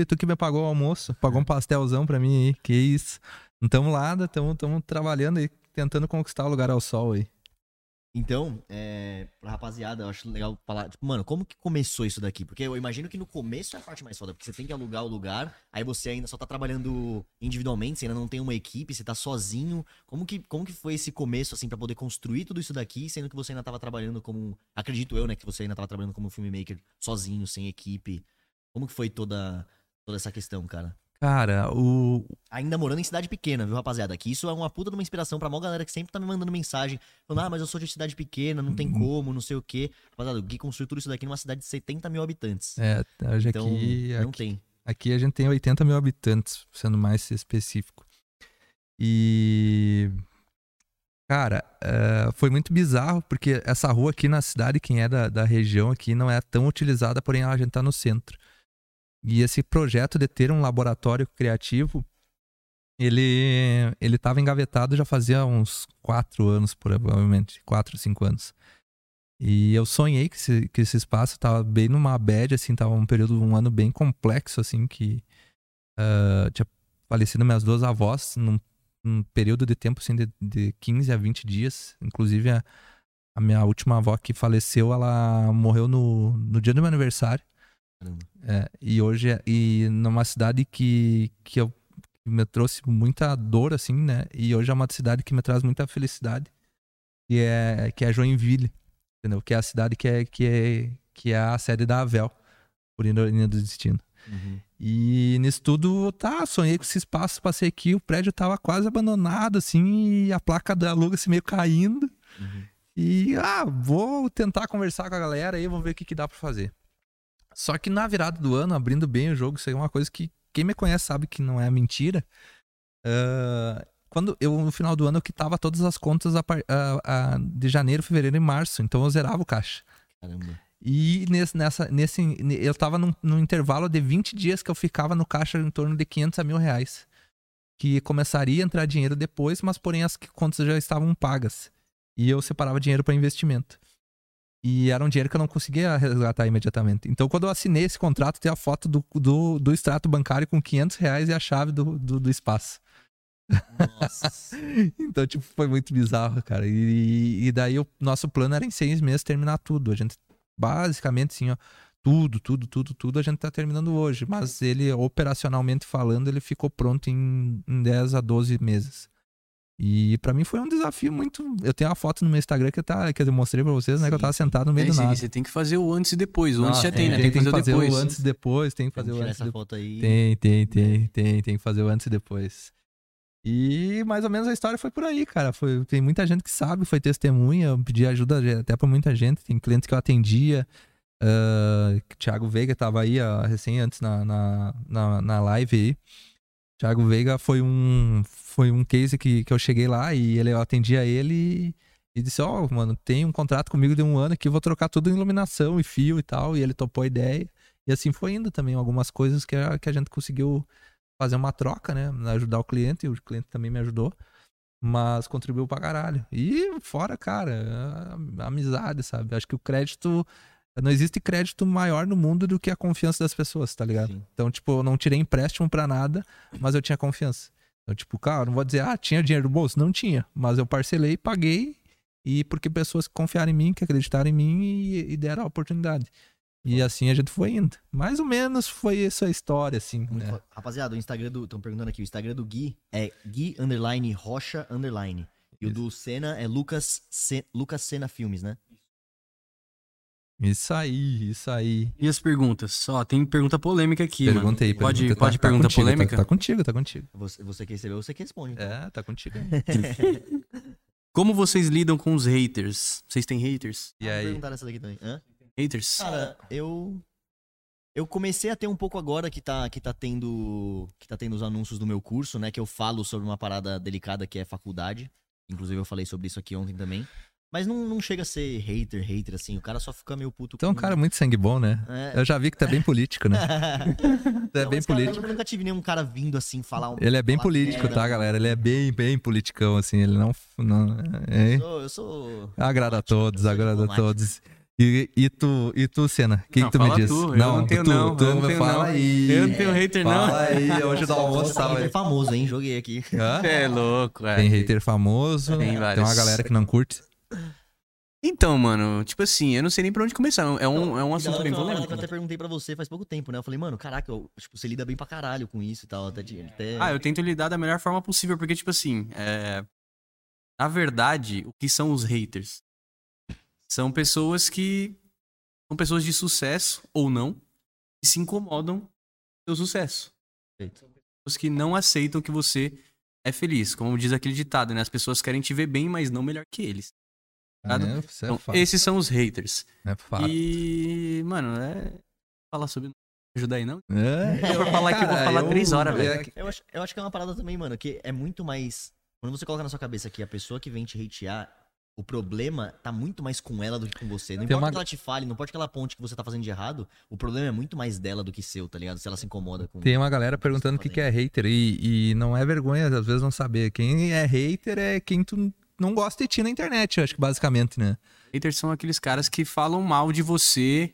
e tu que me pagou o almoço. Pagou um pastelzão pra mim aí. Que isso. Não tamo lá, tamo trabalhando aí, tentando conquistar o lugar ao sol aí. Então, é, pra rapaziada, eu acho legal falar, tipo, mano, como que começou isso daqui? Porque eu imagino que no começo é a parte mais foda, porque você tem que alugar o lugar, aí você ainda só tá trabalhando individualmente, você ainda não tem uma equipe, você tá sozinho. Como que, como que foi esse começo, assim, pra poder construir tudo isso daqui, sendo que você ainda tava trabalhando como, acredito eu, né, que você ainda tava trabalhando como filmmaker sozinho, sem equipe. Como que foi toda, toda essa questão, cara? Cara, o. Ainda morando em cidade pequena, viu, rapaziada? Que isso é uma puta de uma inspiração pra maior galera que sempre tá me mandando mensagem. Falando, ah, mas eu sou de cidade pequena, não tem como, não sei o quê. Rapaziada, o Gui construiu tudo isso daqui numa cidade de 70 mil habitantes. É, hoje então, aqui, não aqui, tem. aqui a gente tem 80 mil habitantes, sendo mais específico. E. Cara, é, foi muito bizarro, porque essa rua aqui na cidade, quem é da, da região aqui, não é tão utilizada, porém a gente tá no centro. E esse projeto de ter um laboratório criativo, ele ele estava engavetado já fazia uns quatro anos, provavelmente, quatro, cinco anos. E eu sonhei que esse, que esse espaço tava bem numa bad, assim, tava um período, um ano bem complexo, assim, que ah, tinha falecido minhas duas avós num, num período de tempo, assim, de, de 15 a 20 dias. Inclusive, a, a minha última avó que faleceu, ela morreu no, no dia do meu aniversário. É, e hoje, é- e numa cidade que, que eu que me trouxe muita dor, assim, né? E hoje é uma cidade que me traz muita felicidade, que é, que é Joinville, entendeu? Que é a cidade que é, que é, que é a sede da Avel, por ironia do destino. Uhum. E nisso tudo, tá, sonhei com esse espaço, passei aqui, o prédio tava quase abandonado, assim, e a placa da aluga-se meio caindo. Uhum. E, ah, vou tentar conversar com a galera aí, vamos ver o que, que dá pra fazer. Só que na virada do ano, abrindo bem o jogo, isso aí é uma coisa que quem me conhece sabe que não é mentira. Ah, quando eu, no final do ano, eu quitava todas as contas a a- a- de janeiro, fevereiro e março, então eu zerava o caixa. Caramba. E nesse, nessa, nesse, eu tava num, num intervalo de 20 dias que eu ficava no caixa em torno de 500 a mil reais. Que começaria a entrar dinheiro depois, mas porém as contas já estavam pagas. E eu separava dinheiro para investimento. E era um dinheiro que eu não conseguia resgatar imediatamente. Então, quando eu assinei esse contrato, tem a foto do, do, do extrato bancário com 500 reais e a chave do, do, do espaço. Nossa. Então, tipo, foi muito bizarro, cara. E, e daí o nosso plano era em seis meses terminar tudo. A gente, basicamente, assim, ó, tudo, tudo, tudo, tudo, a gente tá terminando hoje. Mas ele, operacionalmente falando, ele ficou pronto em, em 10 a 12 meses. E pra mim foi um desafio muito. Eu tenho uma foto no meu Instagram que, tá, que eu mostrei pra vocês, né? Que eu tava sentado no meio É, do você, nada. você tem que fazer o antes e depois. O antes Nossa, já tem, né? tem, Tem que fazer, fazer o antes e depois, tem que fazer Tem que o tirar antes essa depois. foto aí. Tem, tem, tem, tem, tem que fazer o antes e depois. E mais ou menos a história foi por aí, cara. Foi, tem muita gente que sabe, foi testemunha. Eu pedi ajuda até pra muita gente. Tem clientes que eu atendia. ah, Thiago Veiga tava aí ó, recém antes na, na, na, na live aí. Thiago Veiga foi um, foi um case que, que eu cheguei lá e ele, eu atendia ele e, disse: Ó, mano, tem um contrato comigo de um ano que eu vou trocar tudo em iluminação e fio e tal. E ele topou a ideia. E assim foi indo também. Algumas coisas que a, que a gente conseguiu fazer uma troca, né? Ajudar o cliente, e o cliente também me ajudou. Mas contribuiu pra caralho. E fora, cara, a- a amizade, sabe? Acho que o crédito. Não existe crédito maior no mundo do que a confiança das pessoas, tá ligado? Sim. Então, tipo, eu não tirei empréstimo pra nada, mas eu tinha confiança. Então, tipo, cara, não vou dizer, ah, tinha dinheiro no bolso? Não tinha. Mas eu parcelei, paguei, e porque pessoas que confiaram em mim, que acreditaram em mim e, e deram a oportunidade. E assim a gente foi indo. Mais ou menos foi essa a história, assim, né? Rapaziada, o Instagram do. Estão perguntando aqui, o Instagram do Gui é Gui underline Rocha underline. E o do Senna é Lucas, Lucas Senna Filmes, né? Isso aí, isso aí. E as perguntas? Ó, tem pergunta polêmica aqui, mano. Pergunta aí, Pode, pergunta. pode Tá- tá pergunta contigo, tá- polêmica? Tá, contigo, tá contigo. Você, você que recebeu, você que responde. então. É, tá contigo. Como vocês lidam com os haters? Vocês têm haters? E Ah, aí? Perguntaram essa daqui também. Hã? Haters? Cara, eu. Eu comecei a ter um pouco agora que tá, que tá tendo. Que tá tendo os anúncios do meu curso, né? Que eu falo sobre uma parada delicada que é faculdade. Inclusive, eu falei sobre isso aqui ontem também. Mas não, não chega a ser hater, hater, assim. O cara só fica meio puto Então, um com- cara muito sangue bom, né? É. Eu já vi que tá bem político, né? Tu é Não, bem mas, cara, político. Eu nunca tive nenhum cara vindo assim falar um. Ele é bem político, merda. tá, galera? Ele é bem, bem politicão, assim. Ele não. não é, Eu sou. Eu sou... agrada a todos, agrada a todos. E, e tu, e tu, Senna? O que, Não, que tu me fala diz? tu, eu não tenho tu, não, tu eu não tenho fala não. aí. Eu não tenho hater, não. Fala aí, hoje do almoço tava é aí. famoso, hein? Joguei aqui. Hã? É louco, é. Tem hater famoso, Tem tem, vários. uma galera que não curte. Então, mano, tipo assim, eu não sei nem pra onde começar. É um, é um assunto bem polêmico. eu até perguntei pra você faz pouco tempo, né? Eu falei, mano, caraca, eu- tipo, você lida bem pra caralho com isso e tal. Até, de- até... Ah, eu tento lidar da melhor forma possível, porque, tipo assim, é... na verdade, o que são os haters? São pessoas que. São pessoas de sucesso ou não, que se incomodam com seu sucesso. Perfeito. Pessoas que não aceitam que você é feliz. Como diz aquele ditado, né? As pessoas querem te ver bem, mas não melhor que eles. É, é Então, esses são os haters. É fato. E, mano, é. Falar sobre. Ajudar aí, não? É, Se for falar aqui, eu vou falar três horas, velho. Eu acho, eu acho que é uma parada também, mano, que é muito mais. Quando você coloca na sua cabeça que a pessoa que vem te hatear, o problema tá muito mais com ela do que com você. Não Tem importa uma- que ela te fale, não importa que ela aponte que você tá fazendo de errado, o problema é muito mais dela do que seu, tá ligado? Se ela se incomoda com. Tem uma galera perguntando o que, que é hater e, e não é vergonha, às vezes, não saber. Quem é hater é quem tu não gosta de ti na internet, eu acho que basicamente, né? Haters são aqueles caras que falam mal de você,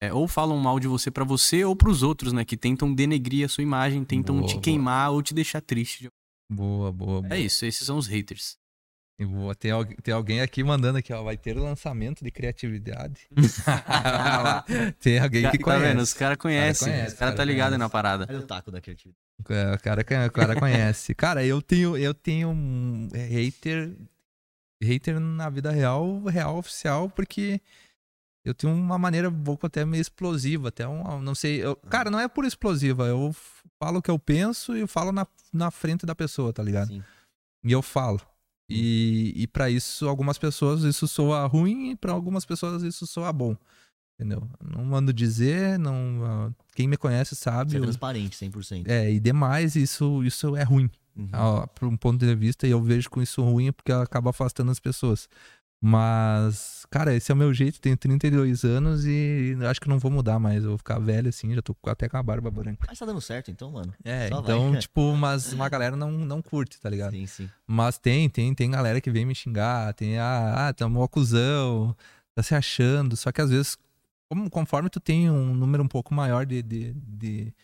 é, ou falam mal de você pra você ou pros outros, né? Que tentam denegrir a sua imagem, tentam Boa, te boa. queimar ou te deixar triste. Boa, boa, boa. É isso, esses são os haters. E boa. Tem, al- tem alguém aqui mandando aqui, ó. Vai ter lançamento de criatividade. tem alguém que tá conhece. vendo? Os caras conhecem. conhece, os caras cara tá ligado conhece. na parada. Olha o taco da criatividade. É, o cara, o cara conhece. Cara, eu tenho, eu tenho um hater. Hater na vida real, real oficial, porque eu tenho uma maneira um pouco até meio explosiva, até um, não sei. eu- cara, não é por explosiva, eu falo o que eu penso e eu falo na, na frente da pessoa, tá ligado? Sim. E eu falo. E, e para isso, algumas pessoas isso soa ruim e para algumas pessoas isso soa bom. Entendeu? Não mando dizer, não. ah, Quem me conhece sabe. Você é eu- transparente, 100%. é, e demais, isso, isso é ruim. Uhum. Por um ponto de vista, e eu vejo com isso ruim porque ela acaba afastando as pessoas. Mas, cara, esse é o meu jeito. Tenho 32 anos e acho que não vou mudar mais. Eu vou ficar velho assim, já tô até com a barba branca. Mas tá dando certo então, mano. É, Só então, vai. tipo, mas uma galera não, não curte, tá ligado? Sim, sim. Mas tem, tem, tem galera que vem me xingar, tem, ah, ah tá mó cuzão, tá se achando. Só que às vezes, como, conforme tu tem um número um pouco maior de, de, de,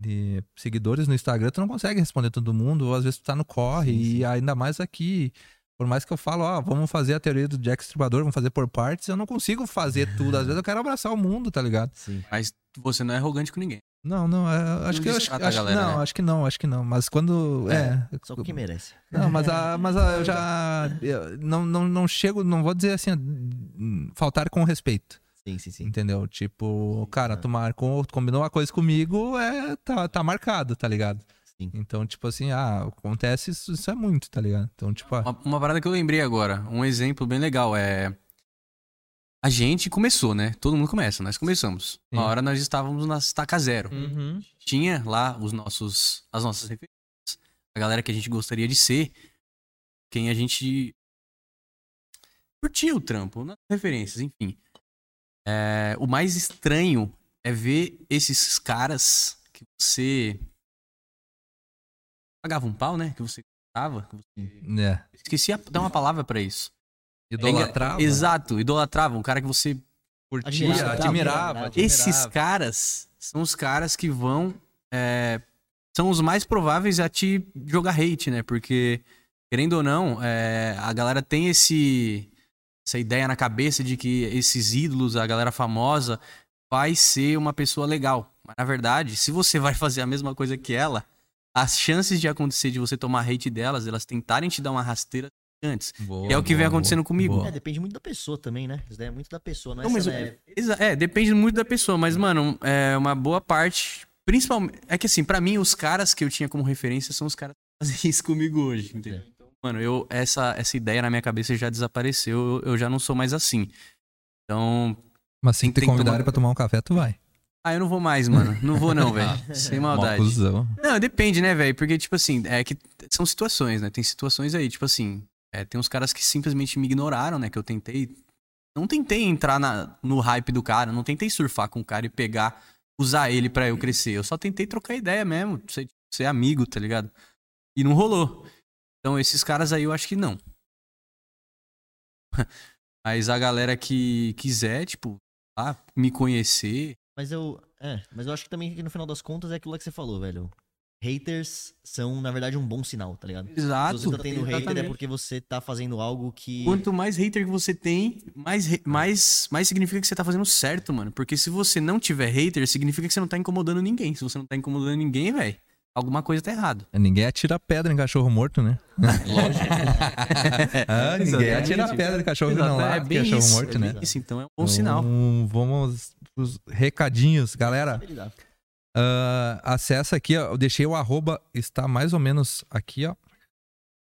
de seguidores no Instagram, tu não consegue responder todo mundo, ou às vezes tu tá no corre, Sim, sim. e ainda mais aqui. Por mais que eu falo, ó, vamos fazer a teoria do Jack Stripador, vamos fazer por partes, eu não consigo fazer tudo. Às vezes eu quero abraçar o mundo, tá ligado? Sim. Mas você não é arrogante com ninguém. Não, não, é, acho Não que acho, destrata a acho- galera, não, né? acho que não, acho que não. Mas quando é, Só quem merece. não, mas a, mas a, eu já eu não, não, não chego, não vou dizer assim, faltar com respeito. Sim, sim, sim. Entendeu? Tipo, cara, é. tu marcou, tu combinou uma coisa comigo, é, tá, tá marcado, tá ligado? Sim. Então, tipo assim, ah, acontece isso, isso é muito, tá ligado? Então, tipo, ah, Uma, uma parada que eu lembrei agora, um exemplo bem legal é. A gente começou, né? Todo mundo começa, nós começamos. Uma Sim. hora nós estávamos na estaca zero. uhum. Tinha lá os nossos, as nossas referências, a galera que a gente gostaria de ser, quem a gente curtia o trampo, nas referências, enfim. É, o mais estranho é ver esses caras que você pagava um pau, né? Que você gostava. você- é. Esqueci de dar uma palavra pra isso. Idolatrava. É Exato, idolatrava. Um cara que você. Curtia, Admirava, admirava, admirava. admirava. Esses caras são os caras que vão. é, são os mais prováveis a te jogar hate, né? Porque, querendo ou não, é, a galera tem esse. Essa ideia na cabeça de que esses ídolos, a galera famosa, vai ser uma pessoa legal. Mas na verdade, se você vai fazer a mesma coisa que ela, as chances de acontecer de você tomar hate delas, elas tentarem te dar uma rasteira antes. Boa, É o que vem boa, acontecendo boa, comigo. É, depende muito da pessoa também, né? Isso daí é muito da pessoa, não é Não, mas é- É, depende muito da pessoa, mas, mano, é uma boa parte. Principalmente. É que assim, pra mim, os caras que eu tinha como referência são os caras que fazem isso comigo hoje, entendeu? Mano, eu, essa, essa ideia na minha cabeça já desapareceu, eu, eu já não sou mais assim. Então. Mas se Tem- te convidarem tomar- pra tomar um café, tu vai. Ah, eu não vou mais, mano. Não vou, não, velho. Sem Mó maldade. cuzão. Não, depende, né, velho? Porque, tipo assim, é que são situações, né? Tem situações aí, tipo assim, é, tem uns caras que simplesmente me ignoraram, né? Que eu tentei. Não tentei entrar na- no hype do cara, não tentei surfar com o cara e pegar, usar ele pra eu crescer. Eu só tentei trocar ideia mesmo, ser, ser amigo, tá ligado? E não rolou. Então, esses caras aí eu acho que não. Mas a galera que quiser, tipo, ah, me conhecer. Mas eu. É, mas eu acho que também que no final das contas é aquilo lá que você falou, velho. Haters são, na verdade, um bom sinal, tá ligado? Exato. Se você tá tendo hater é Exatamente. porque você tá fazendo algo que. Quanto mais hater que você tem, mais, mais, mais significa que você tá fazendo certo, mano. Porque se você não tiver hater, significa que você não tá incomodando ninguém. Se você não tá incomodando ninguém, velho, alguma coisa tá errado. Ninguém atira pedra em cachorro morto, né? ah, ninguém Exatamente. atira pedra em cachorro que não lá, é bem cachorro isso, morto, é né? Isso, então é um bom sinal. Então, vamos pros recadinhos, galera. Ah, acessa aqui, ó. Eu deixei o arroba, está mais ou menos aqui, ó.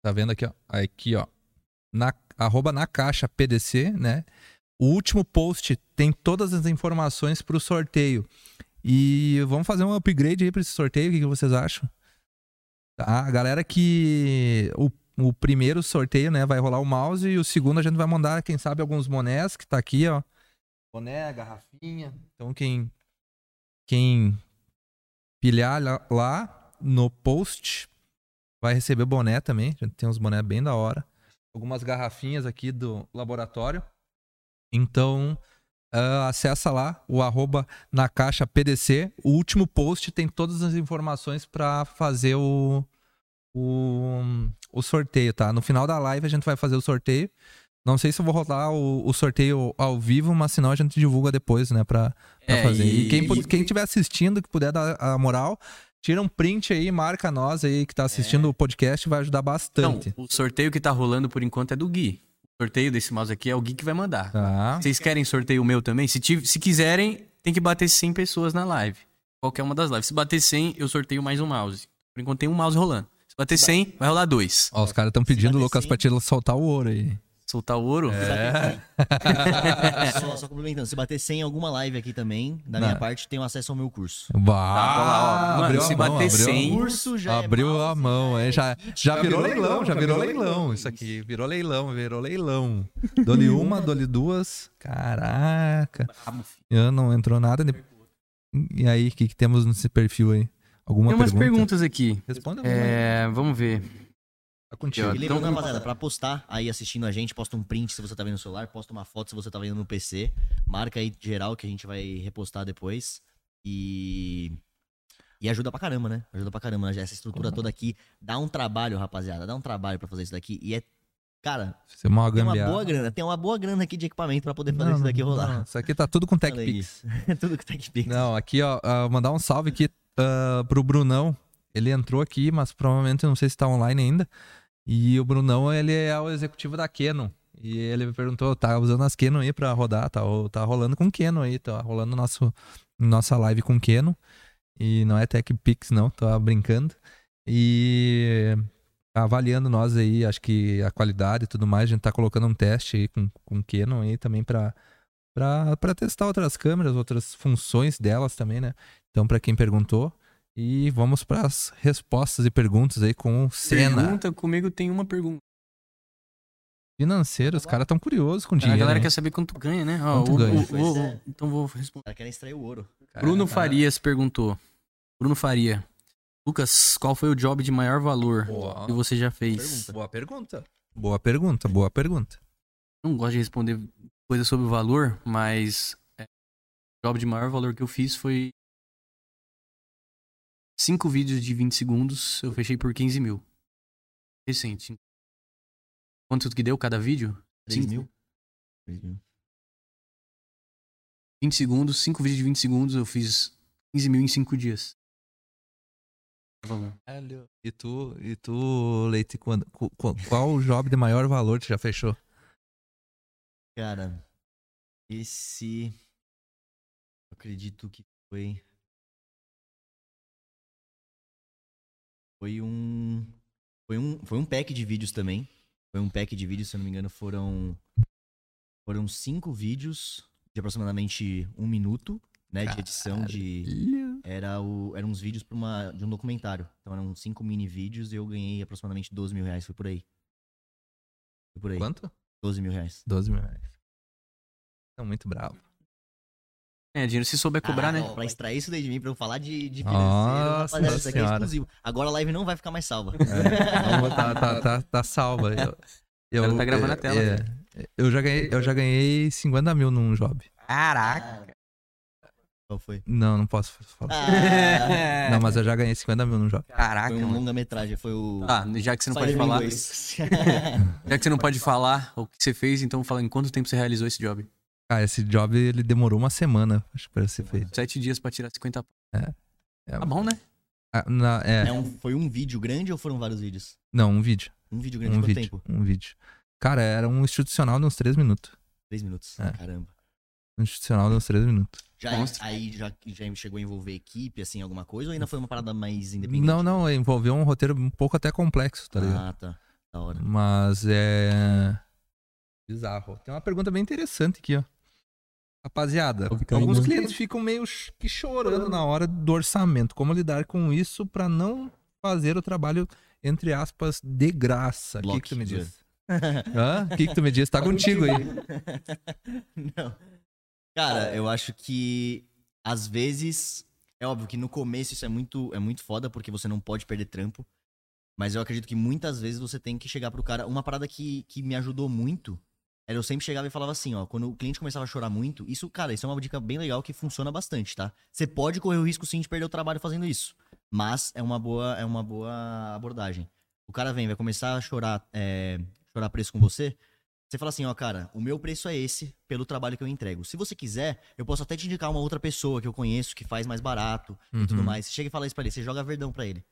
Tá vendo aqui, ó? Aqui, ó. Na, arroba na caixa PDC, né? O último post tem todas as informações pro sorteio. E vamos fazer um upgrade aí pra esse sorteio, o que, que vocês acham? Tá? A galera que. O, o primeiro sorteio, né? Vai rolar o mouse e o segundo a gente vai mandar, quem sabe, alguns bonés, que tá aqui, ó. Boné, garrafinha. Então quem. Quem pilhar lá, lá no post vai receber boné também. A gente tem uns boné bem da hora. Algumas garrafinhas aqui do laboratório. Então, ah, acessa lá o arroba na caixa PDC. O último post tem todas as informações para fazer o, o, o sorteio, tá? No final da live a gente vai fazer o sorteio. Não sei se eu vou rolar o, o sorteio ao vivo, mas senão a gente divulga depois, né? Pra, pra É, fazer. E, e- quem, quem estiver assistindo, que puder dar a moral, tira um print aí, marca nós aí que tá assistindo o podcast, vai ajudar bastante. o sorteio que tá rolando por enquanto é do Gui. O sorteio desse mouse aqui é o Gui que vai mandar. Tá. Vocês querem sorteio meu também? Se, tiv- se quiserem, tem que bater 100 pessoas na live. Qualquer uma das lives. Se bater 100, eu sorteio mais um mouse. Por enquanto tem um mouse rolando. Se bater 100, vai rolar dois. Ó, os caras estão pedindo, bater Lucas, cem- pra te soltar o ouro aí. Soltar o ouro? É. só, só complementando, se bater 100 em alguma live aqui também, da Não. minha parte, tem acesso ao meu curso. Bah, Tá, lá, ó. Mano, abriu a se mão, bater abriu a 100, mão. curso já é Abriu a mouse, mão, hein? é Já, já virou leilão, já virou leilão. Isso aqui, virou leilão, virou leilão. Dole uma, dole duas. Caraca. Eu não entrou nada. de- E aí, o que, que temos nesse perfil aí? Alguma Tem umas pergunta? perguntas aqui. Responda. É, vamos ver. Tá contigo. E lembrando, Então- rapaziada, pra postar aí assistindo a gente, posta um print se você tá vendo no celular, posta uma foto se você tá vendo no PC. Marca aí geral que a gente vai repostar depois. E. E ajuda pra caramba, né? Ajuda pra caramba. né? Essa estrutura toda aqui dá um trabalho, rapaziada. Dá um trabalho pra fazer isso daqui. E é Cara, é uma tem uma boa grana. Tem uma boa grana aqui de equipamento pra poder fazer Não, isso daqui rolar. não, Isso aqui tá tudo com TechPix. Tudo tá aqui. Não, aqui, ó, ah, mandar um salve aqui ah, pro Brunão. Ele entrou aqui, mas provavelmente eu não sei se tá online ainda. E o Brunão, ele é o executivo da Canon. E ele me perguntou, tá usando as Canon aí pra rodar? Tá, tá rolando com Canon aí, tá rolando nosso, nossa live com Canon. E não é TechPix, não, tô brincando. E avaliando nós aí, acho que a qualidade e tudo mais. A gente tá colocando um teste aí com, com Canon aí também pra, pra testar outras câmeras, outras funções delas também, né? Então, pra quem perguntou. E vamos pras respostas e perguntas aí com o Senna. Pergunta comigo tem uma pergunta. Financeiro, os caras tão curiosos com A dinheiro. galera hein? quer saber quanto ganha, né? Ó, Quanto o- ganha? o- o- é. então vou responder. Ela quer extrair o ouro. Bruno Cara, Farias perguntou. Bruno Faria. Lucas, qual foi o job de maior valor Boa. que você já fez? Boa pergunta. Boa pergunta, boa pergunta. Não gosto de responder coisa sobre o valor, mas é, o job de maior valor que eu fiz foi cinco vídeos de 20 segundos, eu fechei por 15 mil. Recente. Quanto que deu cada vídeo? 3 Cinco. mil? 3 mil. 20 segundos, cinco vídeos de 20 segundos, eu fiz 15 mil em cinco dias. Valor. E tu, e tu Leite, quando, qu- qu- qual o job de maior valor que tu já fechou? Cara, esse. Eu acredito que foi. Foi um. Foi um, foi um pack de vídeos também. Foi um pack de vídeos, se eu não me engano, foram. Foram cinco vídeos de aproximadamente um minuto, né? De edição de. Era o, eram uns vídeos pra uma, de um documentário. Então eram cinco mini vídeos e eu ganhei aproximadamente 12 mil reais. Foi por aí. Foi por aí. Quanto? 12 mil reais. 12 mil reais. São muito bravo. É, dinheiro se souber cobrar, Caraca, né? ó, Pra extrair isso daí de mim, pra eu falar de, de financeiro, Nossa rapaziada, isso aqui é exclusivo. Agora a live não vai ficar mais salva. Vamos, tá, tá, tá, tá salva. Eu, eu, cara tá gravando a é, tela, é, eu, já ganhei, eu já ganhei 50 mil num job. Caraca! Qual foi? Não, não posso falar. Ah, Não, mas eu já ganhei 50 mil num job. Caraca, foi um mano. longa-metragem, foi o... Ah, já que você não pode Spider-Man falar, 2. já que você não pode falar o que você fez, então fala em quanto tempo você realizou esse job? Ah, esse job ele demorou uma semana, acho que pra ser feito. Sete dias pra tirar 50 pau. É, Tá bom, né? ah, na- é, É um- foi um vídeo grande ou foram vários vídeos? não, um vídeo. Um vídeo grande, Um quanto vídeo. tempo? Um vídeo. Cara, era um institucional de uns 3 minutos. Três minutos. É. Caramba. Um institucional de uns 3 minutos. Já, aí já, já chegou a envolver equipe, assim, alguma coisa? Ou ainda foi uma parada mais independente? Não, não, envolveu um roteiro um pouco até complexo, tá ligado? Ah, tá. Da hora. Mas é. Bizarro. Tem uma pergunta bem interessante aqui, ó. Rapaziada, alguns clientes ficam meio que chorando na hora do orçamento. Como lidar com isso pra não fazer o trabalho, entre aspas, de graça? O que, que tu me diz? O que, que tu me diz? Tá contigo aí. Não. Cara, eu acho que às vezes é óbvio que no começo isso é muito é muito foda porque você não pode perder trampo. Mas eu acredito que muitas vezes você tem que chegar pro cara. Uma parada que, que me ajudou muito era eu sempre chegava e falava assim, ó, quando o cliente começava a chorar muito, isso, cara, isso é uma dica bem legal que funciona bastante, tá? Você pode correr o risco sim de perder o trabalho fazendo isso, mas é uma boa é uma boa abordagem. O cara vem, vai começar a chorar, é, chorar preço com você, você fala assim, ó, cara, o meu preço é esse pelo trabalho que eu entrego. Se você quiser, eu posso até te indicar uma outra pessoa que eu conheço que faz mais barato e tudo Uhum. mais. Você chega e fala isso pra ele, você joga verdão pra ele.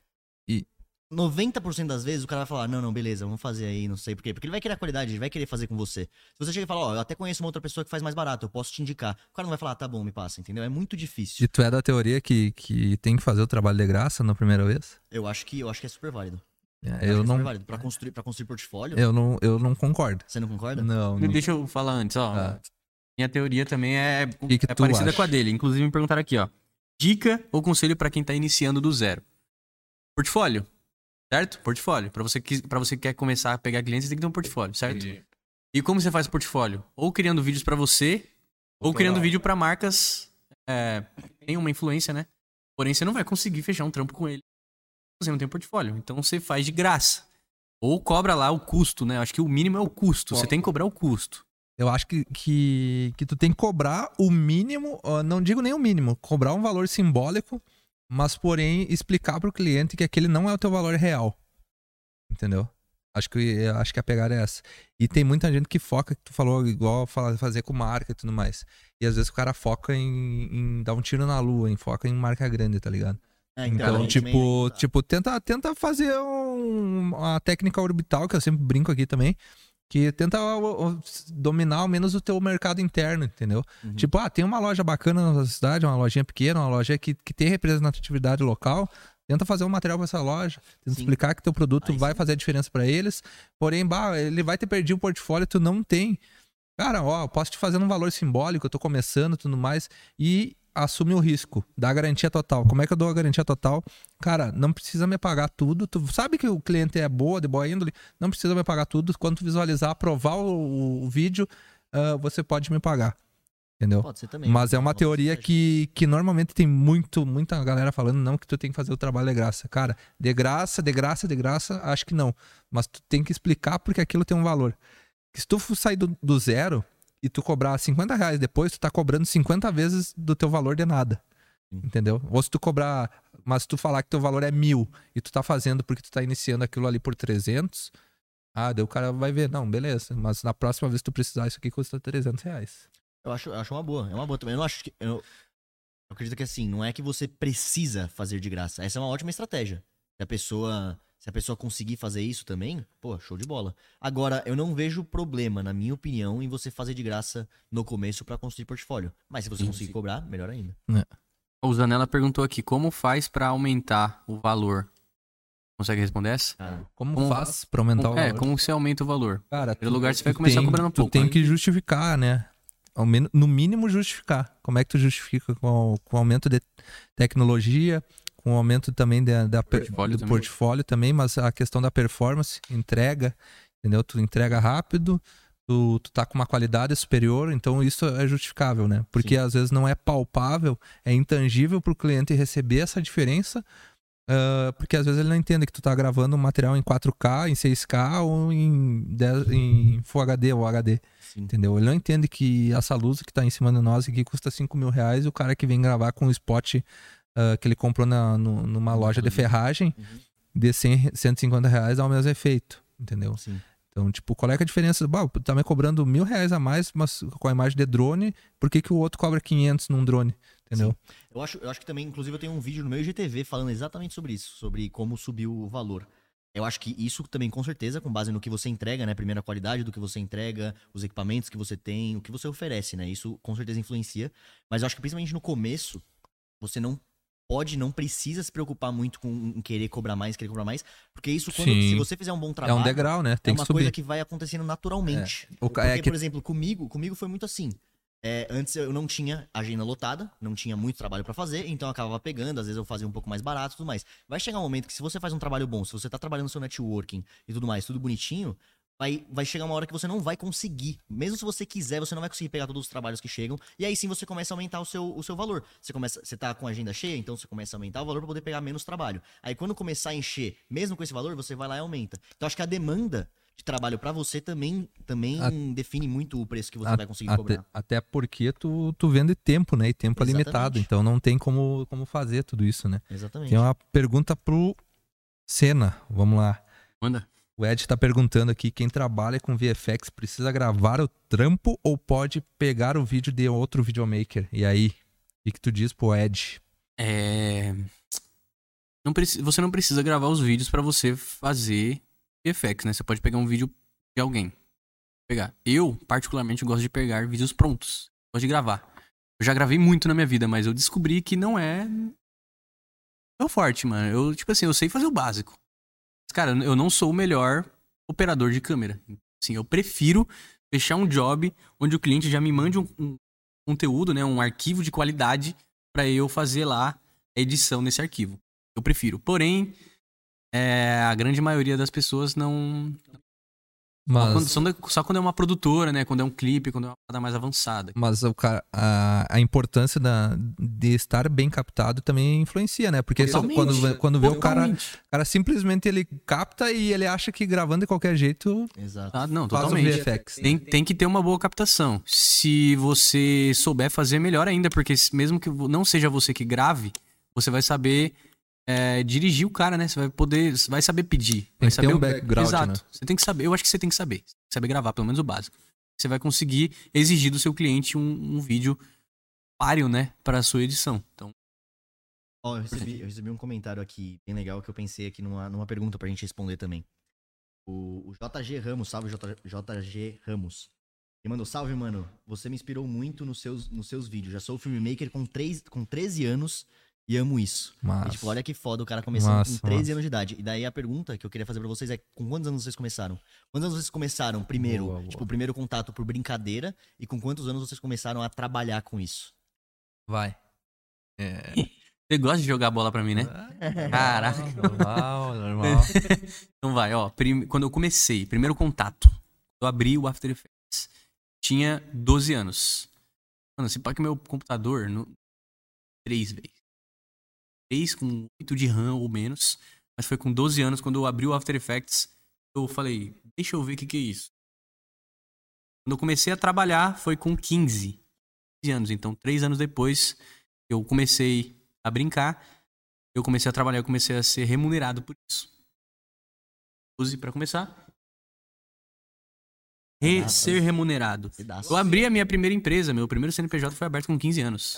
E- 90% das vezes o cara vai falar, não, não, beleza, vamos fazer aí, não sei por quê. Porque ele vai querer a qualidade, ele vai querer fazer com você. Se você chega e fala, ó, eu até conheço uma outra pessoa que faz mais barato, eu posso te indicar. O cara não vai falar, ah, tá bom, me passa, entendeu? É muito difícil. E tu é da teoria que, que tem que fazer o trabalho de graça na primeira vez? Eu acho que eu acho que é super válido. É, Eu, Eu acho que é não, super válido. Pra construir, pra construir portfólio, eu não, eu não concordo. você não concorda? Não, não. Deixa eu falar antes, ó. Ah. Minha teoria também é, Que que é parecida acha? com a dele. Inclusive me perguntaram aqui, ó. Dica ou conselho pra quem tá iniciando do zero? Portfólio. Certo? Portfólio. Pra você que para você que quer começar a pegar clientes, você tem que ter um portfólio, certo? E como você faz o portfólio? Ou criando vídeos pra você, ou criando vídeo pra marcas é, que tem uma influência, né? Porém, você não vai conseguir fechar um trampo com ele. Você não tem um portfólio. Então você faz de graça. Ou cobra lá o custo, né? Acho que o mínimo é o custo. Você tem que cobrar o custo. Eu acho que, que, que tu tem que cobrar o mínimo, não digo nem o mínimo, cobrar um valor simbólico, mas porém explicar pro cliente que aquele não é o teu valor real. Entendeu? Acho que, acho que a pegada é essa. E tem muita gente que foca, que tu falou, igual fazer com marca e tudo mais. E às vezes o cara foca em, em dar um tiro na lua, em foca em marca grande, tá ligado? É, Então, aí tipo, também- tipo tenta, tenta fazer um- uma técnica orbital, que eu sempre brinco aqui também, que tenta dominar ao menos o teu mercado interno, entendeu? Uhum. Tipo, ah, tem uma loja bacana na nossa cidade, uma lojinha pequena, uma loja que, que tem representatividade local, tenta fazer um material para essa loja, tenta Sim. explicar que teu produto Aí vai sim. fazer a diferença para eles, porém, bah, ele vai ter perdido o portfólio, tu não tem. Cara, ó, eu posso te fazer um valor simbólico, eu tô começando e tudo mais, e assume o risco, dá garantia total. Como é que eu dou a garantia total? Cara, não precisa me pagar tudo. Tu sabe que o cliente é boa, de boa índole, não precisa me pagar tudo. Quando tu visualizar, aprovar o, o vídeo, ah, você pode me pagar. Entendeu? Pode ser também. Mas é uma teoria que, que normalmente tem muito, muita galera falando, não, que tu tem que fazer o trabalho de graça. Cara, de graça, de graça, de graça, acho que não. Mas tu tem que explicar porque aquilo tem um valor. Se tu for sair do, do zero e tu cobrar 50 reais depois, tu tá cobrando 50 vezes do teu valor de nada. Sim. Entendeu? Ou se tu cobrar, mas se tu falar que teu valor é mil e tu tá fazendo porque tu tá iniciando aquilo ali por 300, ah, daí o cara vai ver, não, beleza, mas na próxima vez que tu precisar, isso aqui custa 300 reais. Eu acho, eu acho uma boa. É uma boa também. Eu não acho que. Eu, eu acredito que assim, não é que você precisa fazer de graça. Essa é uma ótima estratégia. Se a pessoa. Se a pessoa conseguir fazer isso também, pô, show de bola. Agora, eu não vejo problema, na minha opinião, em você fazer de graça no começo pra construir portfólio. Mas se você Sim, conseguir sim. cobrar, melhor ainda. O Zanella perguntou aqui, como faz pra aumentar o valor? Consegue responder essa? Cara, Como, Como faz pra aumentar o é, valor? como você aumenta o valor? Cara, Primeiro lugar, você tu vai começar tem- cobrando tu pouco, tem né? que justificar, né? Ao menos, no mínimo justificar. Como é que tu justifica com, com o aumento de tecnologia, com o aumento também da, da Portfólio do também. portfólio também, mas a questão da performance, entrega, entendeu? Tu entrega rápido, tu, tu tá com uma qualidade superior, então isso é justificável, né? Porque às vezes não é palpável, é intangível pro cliente receber essa diferença, ah, porque às vezes ele não entende que tu tá gravando um material em 4K, em 6K ou em, 10, em Full HD ou HD, sim. entendeu? Ele não entende que essa luz que tá em cima de nós aqui custa 5 mil reais e o cara que vem gravar com o spot ah, que ele comprou na, no- numa loja de ferragem Uhum. de 100, 150 reais dá o mesmo efeito, entendeu? Sim. Então, tipo, qual é é a diferença? Bah, tá me cobrando mil reais a mais, mas com a imagem de drone, por que, que o outro cobra 500 num drone? Entendeu? Eu acho, eu acho que também, inclusive, eu tenho um vídeo no meu IGTV falando exatamente sobre isso, sobre como subiu o valor. Eu acho que isso também, com certeza, com base no que você entrega, né? Primeiro, a qualidade do que você entrega, os equipamentos que você tem, o que você oferece, né? Isso com certeza influencia. Mas eu acho que principalmente no começo, você não pode, não precisa se preocupar muito com querer cobrar mais, querer cobrar mais. Porque isso, quando, se você fizer um bom É trabalho. um degrau, né? Tem é uma subir. coisa que vai acontecendo naturalmente. O ca- Porque, é que- por exemplo, comigo, comigo foi muito assim. É, antes eu não tinha agenda lotada, não tinha muito trabalho pra fazer, então eu acabava pegando, às vezes eu fazia um pouco mais barato e tudo mais. Vai chegar um momento que se você faz um trabalho bom, se você tá trabalhando no seu networking e tudo mais, tudo bonitinho, vai, vai chegar uma hora que você não vai conseguir. Mesmo se você quiser, você não vai conseguir pegar todos os trabalhos que chegam, e aí sim você começa a aumentar o seu, o seu valor. Você começa, você tá com a agenda cheia, então você começa a aumentar o valor pra poder pegar menos trabalho. Aí quando começar a encher, mesmo com esse valor, você vai lá e aumenta. Então acho que a demanda de trabalho pra você também, também A- define muito o preço que você A- vai conseguir até, cobrar. até porque tu, tu vende tempo, né? E tempo é Exatamente. limitado, então não tem como, como fazer tudo isso, né? Exatamente. Tem uma pergunta pro Senna, vamos lá. Manda. O Ed tá perguntando aqui, quem trabalha com VFX precisa gravar o trampo ou pode pegar o vídeo de outro videomaker? E aí, o que, tu diz pro Ed? É... Não Você não precisa gravar os vídeos pra você fazer VFX, né? Você pode pegar um vídeo de alguém. Pegar. Eu, particularmente, gosto de pegar vídeos prontos. Gosto de gravar. Eu já gravei muito na minha vida, mas eu descobri que não é. Meu forte, mano. Eu, tipo assim, eu sei fazer o básico. Cara, eu não sou o melhor operador de câmera. Assim, eu prefiro fechar um job onde o cliente já me mande um, um conteúdo, né? Um arquivo de qualidade pra eu fazer lá a edição nesse arquivo. Eu prefiro. Porém, é, a grande maioria das pessoas não. Só Mas, quando, só quando- só quando é uma produtora, né? Quando é um clipe, quando é uma parada mais avançada. mas o cara, a, a importância da, de estar bem captado também influencia, né? Porque só Totalmente. quando, vê- quando vê o cara, Totalmente. o cara simplesmente ele capta e ele acha que gravando de qualquer jeito Exato. Ah, não, totalmente. VFX. Tem, tem que ter uma boa captação. Se você souber fazer, melhor ainda, porque mesmo que não seja você que grave, você vai saber é, dirigir o cara, né? Você vai poder. Você vai saber pedir. Tem vai que ter saber um o- background, Exato. né? Você tem que saber. Eu acho que você tem que saber. Saber gravar, pelo menos o básico. Você vai conseguir exigir do seu cliente um, um vídeo páreo, né? Pra sua edição. Então, Ó, eu recebi, eu recebi um comentário aqui bem legal que eu pensei aqui numa, numa pergunta pra gente responder também. O, o JG Ramos, salve J, JG Ramos. Ele mandou, salve, mano. Você me inspirou muito nos seus, nos seus vídeos. Já sou filmmaker com, três, com 13 anos e amo isso. E, Mas, tipo, olha que foda o cara começando Massa, com 13 massa. anos de idade. E daí a pergunta que eu queria fazer pra vocês é: com quantos anos vocês começaram? Quantos anos vocês começaram primeiro? Boa, boa. Tipo, o primeiro contato por brincadeira? E com quantos anos vocês começaram a trabalhar com isso? vai. É. você gosta de jogar bola pra mim, né? Caraca. Normal, normal. Então vai, ó. prim- Quando eu comecei, primeiro contato, eu abri o After Effects. Tinha 12 anos. Mano, se pá que meu computador. No... Três vezes. Três com 8 de RAM ou menos. Mas foi com 12 anos, quando eu abri o After Effects, eu falei, deixa eu ver o que, que é isso. Quando eu comecei a trabalhar, foi com 15, 15 anos. Então, três anos depois, eu comecei a brincar. Eu comecei a trabalhar, eu comecei a ser remunerado por isso. 12 para começar. Re- Ah, ser remunerado. Pedaço. Eu abri a minha primeira empresa, meu primeiro CNPJ foi aberto com 15 anos.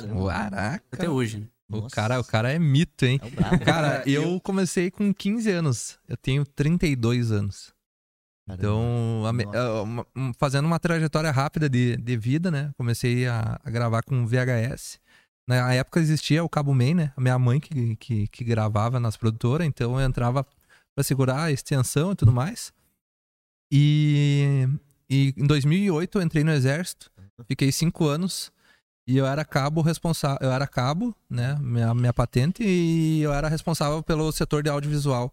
Caraca. Até hoje, né? O cara, o cara é mito, hein? É. Cara, eu comecei com 15 anos. Eu tenho 32 anos. Então, a um- fazendo uma trajetória rápida de, de vida, né? Comecei a, a gravar com VHS. Na época existia o Cabo Man, né? A minha mãe que, que, que gravava nas produtoras, então eu entrava pra segurar a extensão e tudo mais. E, e em 2008 eu entrei no exército, fiquei cinco anos e eu era cabo responsável, eu era cabo, né? Minha, minha patente e eu era responsável pelo setor de audiovisual.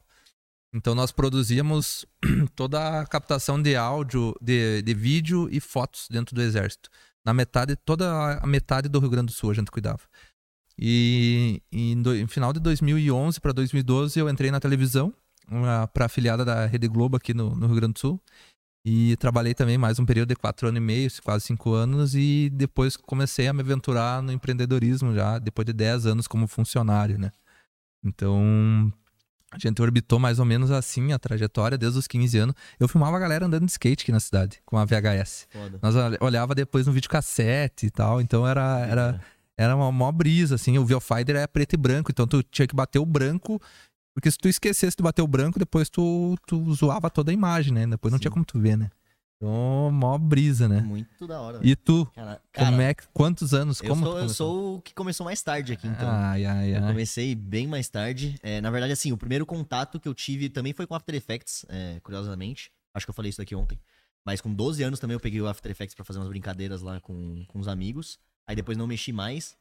Então nós produzíamos toda a captação de áudio, de, de vídeo e fotos dentro do exército. Na metade, toda a metade do Rio Grande do Sul a gente cuidava. E, e do, em final de 2011 para 2012 eu entrei na televisão para afiliada da Rede Globo aqui no, no Rio Grande do Sul. E trabalhei também mais um período de quatro anos e meio, quase cinco anos, e depois comecei a me aventurar no empreendedorismo já, depois de 10 anos como funcionário, né? Então, a gente orbitou mais ou menos assim a trajetória desde os 15 anos. Eu filmava a galera andando de skate aqui na cidade, com a VHS. Foda. Nós ol- olhava depois no videocassete e tal, então era, era, era uma mó brisa, assim. O Viewfinder é preto e branco, então tu tinha que bater o branco, porque se tu esquecesse de bater o branco, depois tu, tu zoava toda a imagem, né? Depois não Sim. tinha como tu ver, né? Então, mó brisa, né? Muito da hora. E tu, Cara, cara, como é que, quantos anos? eu, Como sou, tu eu sou o que começou mais tarde aqui, então. Ai, ai, Eu ai. comecei bem mais tarde. É, na verdade, assim, o primeiro contato que eu tive também foi com After Effects, é, curiosamente. Acho que eu falei isso daqui ontem. Mas com 12 anos também eu peguei o After Effects pra fazer umas brincadeiras lá com, com os amigos. Aí depois não mexi mais.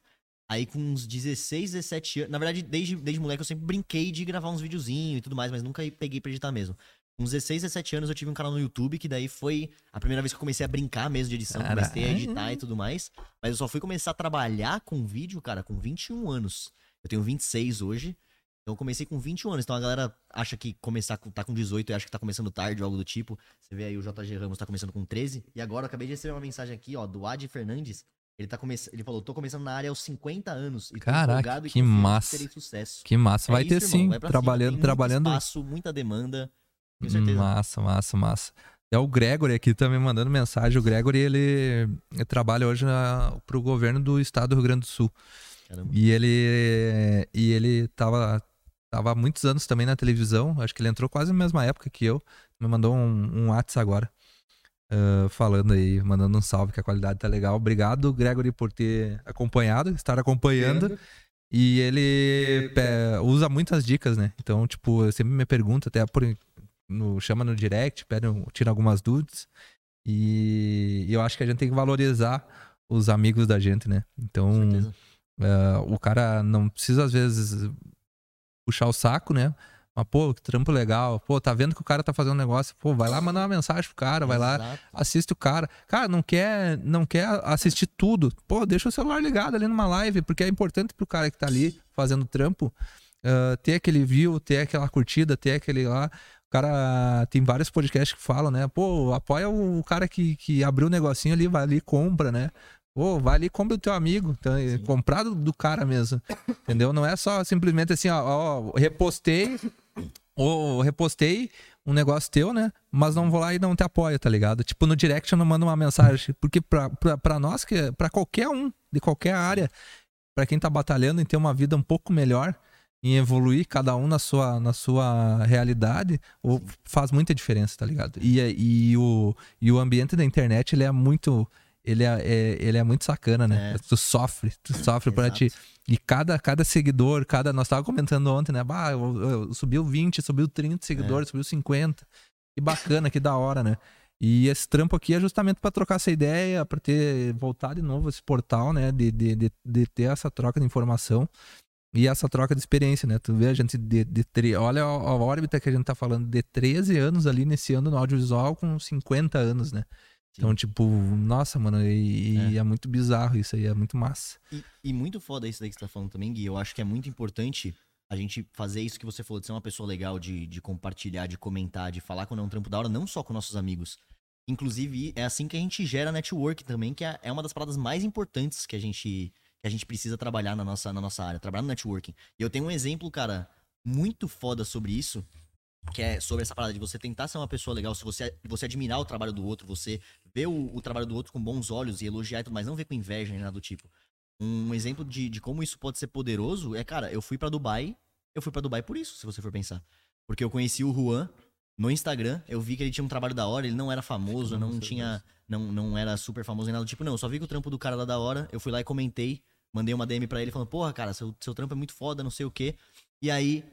Aí com uns 16, 17 anos. Na verdade, desde, desde moleque eu sempre brinquei de gravar uns videozinhos e tudo mais, mas nunca peguei pra editar mesmo. Com uns 16, 17 anos eu tive um canal no YouTube, que daí foi a primeira vez que eu comecei a brincar mesmo de edição. Comecei a Caralho. editar e tudo mais. Mas eu só fui começar a trabalhar com vídeo, cara, com 21 anos. Eu tenho 26 hoje. Então eu comecei com 21 anos. Então a galera acha que começar com, tá com 18 e acha que tá começando tarde ou algo do tipo. Você vê aí o JG Ramos tá começando com 13. E agora eu acabei de receber uma mensagem aqui, ó, do Adi Fernandes. Ele, tá come... ele falou, tô começando na área aos 50 anos. E Caraca, que massa. Que massa. É Vai isso, ter irmão, sim, vai cima. trabalhando, trabalhando. Muito espaço, muita demanda. Tenho certeza. Massa, massa, massa. É o Gregory aqui também mandando mensagem. O Gregory, ele, ele trabalha hoje na, pro governo do estado do Rio Grande do Sul. Caramba. E ele e ele tava, tava há muitos anos também na televisão. Acho que ele entrou quase na mesma época que eu. Me mandou um, um WhatsApp agora. Ah, falando aí, mandando um salve que a qualidade tá legal. Obrigado, Gregory, por ter acompanhado, estar acompanhando. E ele pe- usa muitas dicas, né? Então, tipo, eu sempre me pergunta, até por, no, chama no direct, pede, tira algumas dúvidas. E, eu acho que a gente tem que valorizar os amigos da gente, né? Então, é, o cara não precisa, às vezes, puxar o saco, né? Mas, pô, que trampo legal. Pô, tá vendo que o cara tá fazendo um negócio. Pô, vai lá mandar uma mensagem pro cara, vai lá, Exato. assiste o cara. Cara, não quer, não quer assistir tudo. Pô, deixa o celular ligado ali numa live, porque é importante pro cara que tá ali fazendo trampo ah, ter aquele view, ter aquela curtida, ter aquele lá. O cara tem vários podcasts que falam, né? Pô, apoia o cara que, que abriu o negocinho ali, vai ali e compra, né? Pô, vai ali e compra o teu amigo. Então, é comprado do cara mesmo. Entendeu? Não é só simplesmente assim, ó, ó repostei, ou repostei um negócio teu, né? Mas não vou lá e não te apoio, tá ligado? Tipo, no direct eu não mando uma mensagem. Porque pra, pra, pra nós, que pra qualquer um, de qualquer área, pra quem tá batalhando em ter uma vida um pouco melhor, em evoluir cada um na sua, na sua realidade, ou faz muita diferença, tá ligado? E, e, o, e o ambiente da internet, ele é muito ele é, é, ele é muito sacana, né? É. Tu sofre, tu sofre para ti. E cada, cada seguidor, cada. Nós tava comentando ontem, né? Bah, eu, eu, subiu 20, subiu 30 seguidores, é. subiu 50. Que bacana, que da hora, né? E esse trampo aqui é justamente para trocar essa ideia, para ter voltado de novo esse portal, né? De, de, de, de, ter essa troca de informação e essa troca de experiência, né? Tu vê a gente de, de, de olha a, a órbita que a gente tá falando, de 13 anos ali nesse ano no audiovisual com 50 anos, né? Então, tipo, nossa, mano, e, é. e, é. muito bizarro isso aí, é muito massa. E, e, muito foda isso daí que você tá falando também, Gui. Eu acho que é muito importante a gente fazer isso que você falou, de ser uma pessoa legal, de, de compartilhar, de comentar, de falar quando é um trampo da hora, não só com nossos amigos. Inclusive, é assim que a gente gera network também, que é, é uma das paradas mais importantes que a gente, que a gente precisa trabalhar na nossa, na nossa área, trabalhar no networking. E eu tenho um exemplo, cara, muito foda sobre isso, que é sobre essa parada de você tentar ser uma pessoa legal, se você, você admirar o trabalho do outro, você ver o, o, trabalho do outro com bons olhos e elogiar e tudo mais, não ver com inveja nem nada do tipo. Um exemplo de, de como isso pode ser poderoso é, cara, eu fui para Dubai, eu fui para Dubai por isso, se você for pensar. Porque eu conheci o Juan no Instagram, eu vi que ele tinha um trabalho da hora, ele não era famoso, não, não tinha, não, não era super famoso nem nada do tipo, não, eu só vi que o trampo do cara lá da hora, eu fui lá e comentei, mandei uma DM para ele falando, porra, cara, seu, seu trampo é muito foda, não sei o quê. E aí,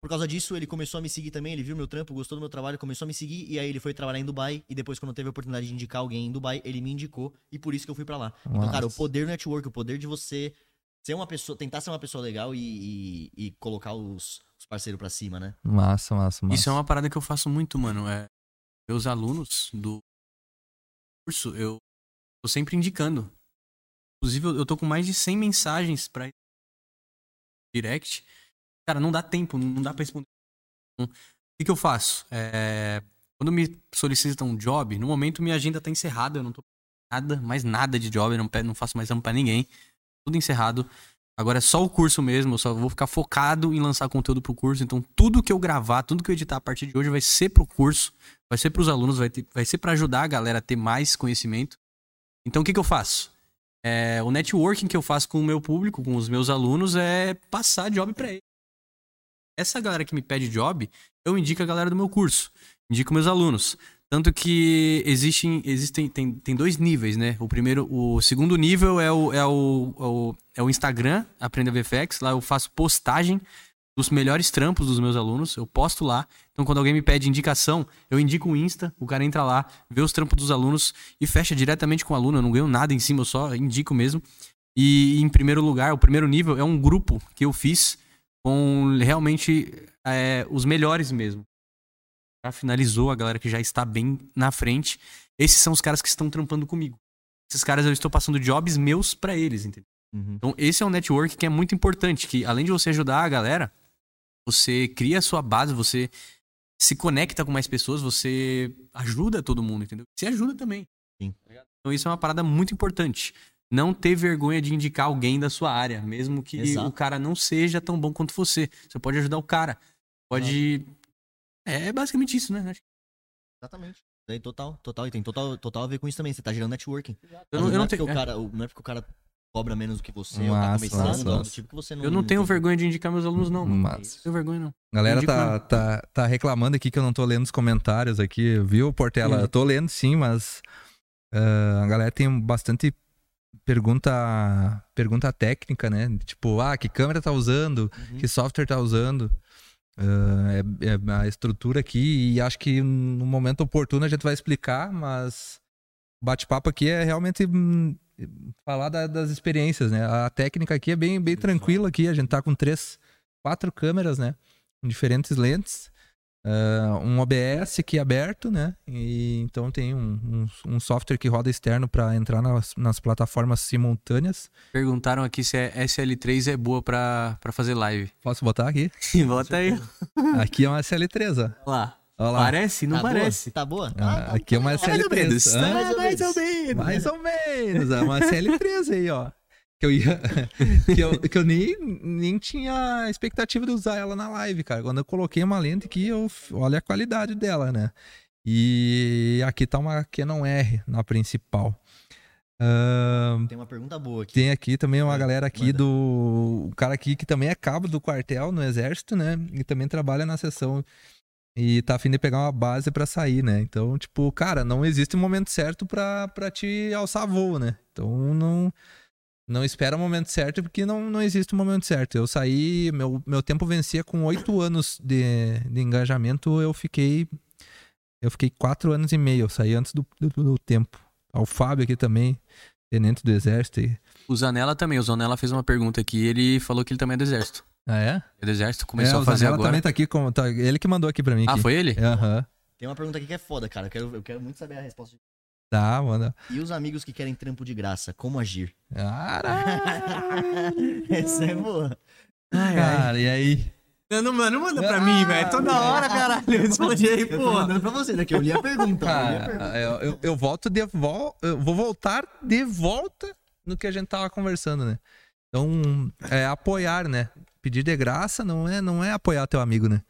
por causa disso, ele começou a me seguir também. Ele viu meu trampo, gostou do meu trabalho, começou a me seguir. E aí ele foi trabalhar em Dubai. E depois, quando teve a oportunidade de indicar alguém em Dubai, ele me indicou. E por isso que eu fui para lá. Nossa. Então, cara, o poder do network, o poder de você ser uma pessoa, tentar ser uma pessoa legal e, e, e colocar os, os parceiros para cima, né? Massa, massa, massa. Isso é uma parada que eu faço muito, mano. É, meus alunos do curso, eu tô sempre indicando. Inclusive, eu tô com mais de 100 mensagens pra direct Cara, não dá tempo, não dá pra responder. Então, o que, eu faço? É, quando me solicitam um job, no momento minha agenda tá encerrada, eu não tô nada, mais nada de job, não, não faço mais amo pra ninguém. Tudo encerrado. Agora é só o curso mesmo, eu só vou ficar focado em lançar conteúdo pro curso. Então, tudo que eu gravar, tudo que eu editar a partir de hoje vai ser pro curso, vai ser pros alunos, vai, ter, vai ser para ajudar a galera a ter mais conhecimento. Então, o que, que eu faço? É, o networking que eu faço com o meu público, com os meus alunos, é passar job para eles essa galera que me pede job, eu indico a galera do meu curso, indico meus alunos. Tanto que existem, existem tem, tem dois níveis, né? O primeiro, o segundo nível é o, é o, é o, é o Instagram, Aprenda VFX. Lá eu faço postagem dos melhores trampos dos meus alunos, eu posto lá. Então, quando alguém me pede indicação, eu indico o Insta, o cara entra lá, vê os trampos dos alunos e fecha diretamente com o aluno. Eu não ganho nada em cima, eu só indico mesmo. E, em primeiro lugar, o primeiro nível é um grupo que eu fiz com realmente é, os melhores mesmo. Já finalizou a galera que já está bem na frente. Esses são os caras que estão trampando comigo. Esses caras eu estou passando jobs meus para eles, entendeu? Uhum. Então esse é um network que é muito importante, que além de você ajudar a galera, você cria a sua base, você se conecta com mais pessoas, você ajuda todo mundo, entendeu? Você ajuda também. Sim. Então isso é uma parada muito importante não ter vergonha de indicar alguém da sua área, mesmo que Exato. o cara não seja tão bom quanto você. Você pode ajudar o cara. Pode. É, é basicamente isso, né? Exatamente. Tem total, total. E tem total, total a ver com isso também. Você tá gerando networking. Eu não, eu não, é tenho... o cara, não é porque o cara cobra menos do que você, ou tá começando, massa, do tipo que você não. Eu não tenho vergonha de indicar meus alunos, não. Mano. Não tenho vergonha, não. Galera tá, tá, tá reclamando aqui que eu não tô lendo os comentários aqui, viu, Portela? Hum. Eu tô lendo sim, mas uh, a galera tem bastante pergunta pergunta técnica, né? Tipo, ah, que câmera tá usando, uhum. que software tá usando. Uh, é, é, a estrutura aqui e acho que no momento oportuno a gente vai explicar, mas bate-papo aqui é realmente hum, falar da, das experiências, né? A técnica aqui é bem, bem tranquila aqui, a gente tá com três, quatro câmeras, né? Com diferentes lentes. Uh, um OBS aqui aberto, né? E, então tem um, um, um software que roda externo para entrar nas, nas, plataformas simultâneas. Perguntaram aqui se a SL3 é boa para fazer live. Posso botar aqui? Bota aí. Aqui é uma SL3, ó. Lá. Olha lá. Parece? Não Tá boa? parece. Tá boa? Ah, tá- aqui é uma tá- Mais ou menos. SL3. Hã? Mais ou menos. Mais ou menos. É uma CL3 aí, ó. Que eu ia. que eu, que eu nem, nem tinha expectativa de usar ela na live, cara. Quando eu coloquei uma lente aqui, eu, olha a qualidade dela, né? E aqui tá uma Canon R na principal. Ahn, Tem uma pergunta boa aqui. tem aqui também uma Manda, galera aqui manda. do. O cara aqui que também é cabo do quartel no exército, né? E também trabalha na seção. E tá afim de pegar uma base pra sair, né? Então, tipo, cara, não existe um momento certo pra, pra te alçar voo, né? Então não. Não espera o momento certo, porque não, não existe o momento certo. Eu saí, meu, meu tempo vencia com oito anos de, de engajamento, eu fiquei. Eu fiquei quatro anos e meio, eu saí antes do, do, do tempo. O Fábio aqui também, tenente do exército. e- O Zanella também. O Zanella fez uma pergunta aqui. Ele falou que ele também é do exército. Ah, é? É do exército, começou é, a fazer o Zanella agora. também tá aqui com. tá- ele que mandou aqui pra mim. Ah, aqui. foi ele? Aham. Tem uma pergunta aqui que é foda, cara. Eu quero, eu quero muito saber a resposta. Tá, manda. E os amigos que querem trampo de graça, como agir? Caralho. Essa é boa. Cara, e aí? Não, mano, manda pra pra mim, mim, velho. Toda Toda hora, caralho. Responde aí, Eu tô mandando pra você, eu li a pergunta. eu li a pergunta. Cara, eu, eu, eu volto de vol eu vou voltar de volta no que a gente tava conversando, né? Então, é apoiar, né? Pedir de graça não é, não é apoiar teu amigo, né?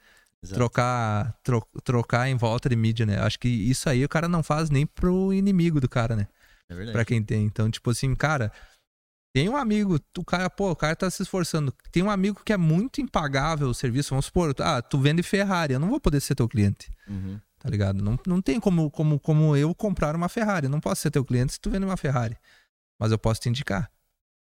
Exato. Trocar, tro- trocar em volta de mídia, né? Acho que isso aí o cara não faz nem pro inimigo do cara, né? É verdade. Pra quem tem. Então, tipo assim, cara, tem um amigo, o cara, pô, o cara tá se esforçando. Tem um amigo que é muito impagável o serviço. Vamos supor, ah, tu vende Ferrari, eu não vou poder ser teu cliente, Uhum. tá ligado? Não, não tem como, como, como eu comprar uma Ferrari. Eu não posso ser teu cliente se tu vende uma Ferrari. Mas eu posso te indicar,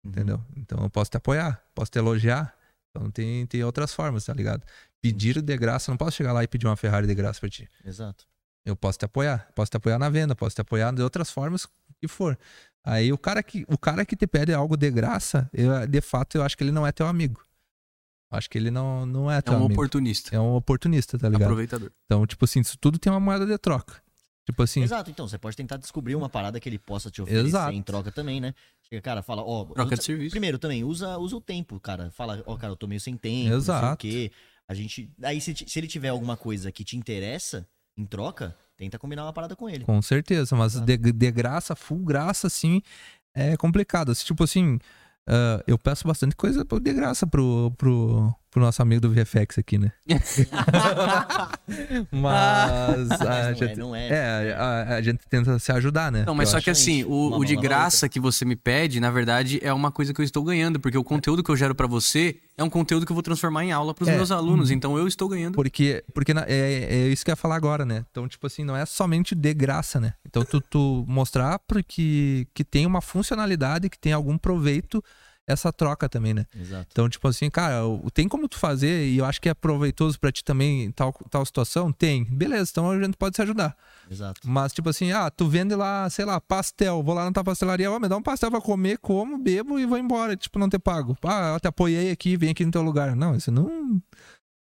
Uhum. entendeu? Então eu posso te apoiar, posso te elogiar. Então tem, tem outras formas, tá ligado? Pedir de graça, eu não posso chegar lá e pedir uma Ferrari de graça pra ti. Exato. Eu posso te apoiar. Posso te apoiar na venda, posso te apoiar de outras formas que for. Aí o cara que, o cara que te pede algo de graça, eu, de fato, eu acho que ele não é teu amigo. Acho que ele não, não é É teu um amigo. oportunista. É um oportunista, tá ligado? Aproveitador. Então, tipo assim, isso tudo tem uma moeda de troca. Tipo assim, Exato, então você pode tentar descobrir uma parada que ele possa te oferecer Exato. em troca também, né? Chega, cara, fala, ó. Troca usa- de serviço. Primeiro também, usa, usa o tempo, cara. Fala, ó, cara, eu tô meio sem tempo, Exato. não sei o quê. A gente. Aí, se, se ele tiver alguma coisa que te interessa em troca, tenta combinar uma parada com ele. com certeza. Mas de, de graça, full graça, assim, é complicado. Tipo assim, ah, eu peço bastante coisa de graça pro, pro, pro nosso amigo do VFX aqui, né? Mas Mas a não é, gente, não é. é, a, a gente tenta se ajudar, né? Não, mas Eu só acho. que assim, o, o de graça que você me pede, na verdade, é uma coisa que eu estou ganhando, porque o conteúdo que eu gero pra você é um conteúdo que eu vou transformar em aula pros É. meus alunos, então eu estou ganhando. Porque, porque na- é, é isso que eu ia falar agora, né? Então, tipo assim, não é somente de graça, né? Então, tu, tu mostrar porque que tem uma funcionalidade, que tem algum proveito essa troca também, né? Exato. Então, tipo assim, cara, tem como tu fazer e eu acho que é proveitoso pra ti também em tal, tal situação? Tem. Beleza, então a gente pode se ajudar. Exato. Mas, tipo assim, ah, tu vende lá, sei lá, pastel, vou lá na tua pastelaria, ó, me dá um pastel pra comer, como, bebo e vou embora, tipo, não ter pago. Ah, eu te apoiei aqui, vem aqui no teu lugar. Não, isso não,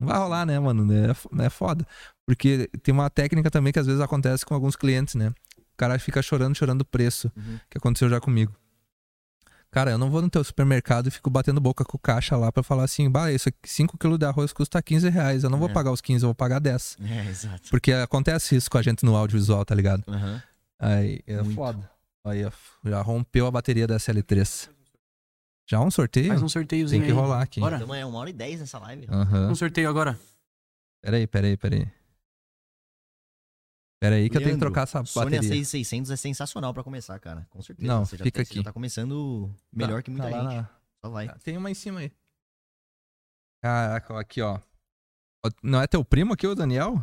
não vai rolar, né, mano? É, é foda. Porque tem uma técnica também que às vezes acontece com alguns clientes, né? O cara fica chorando, chorando o preço, Uhum. que aconteceu já comigo. Cara, eu não vou no teu supermercado e fico batendo boca com o caixa lá pra falar assim, bah, isso aqui, 5kg de arroz custa 15 reais, eu não vou É. pagar os 15, eu vou pagar 10. É, exato. Porque acontece isso com a gente no audiovisual, tá ligado? Aham. Aí, é Muito. foda. Aí, ó, já rompeu a bateria da SL3. Já um sorteio? Faz um sorteiozinho Tem que aí. rolar aqui. Bora. Então é uma hora e dez nessa live. Aham. Um sorteio agora. Peraí, peraí, peraí. Peraí que eu tenho que Leandro, trocar essa bateria. 6600 é sensacional pra começar, cara. Com certeza. Não, Você já fica tá, Você aqui. já tá começando melhor que muita Tá lá gente. na- Só vai. Tem uma em cima aí. Caraca, aqui, ó. Não é teu primo aqui, o Daniel?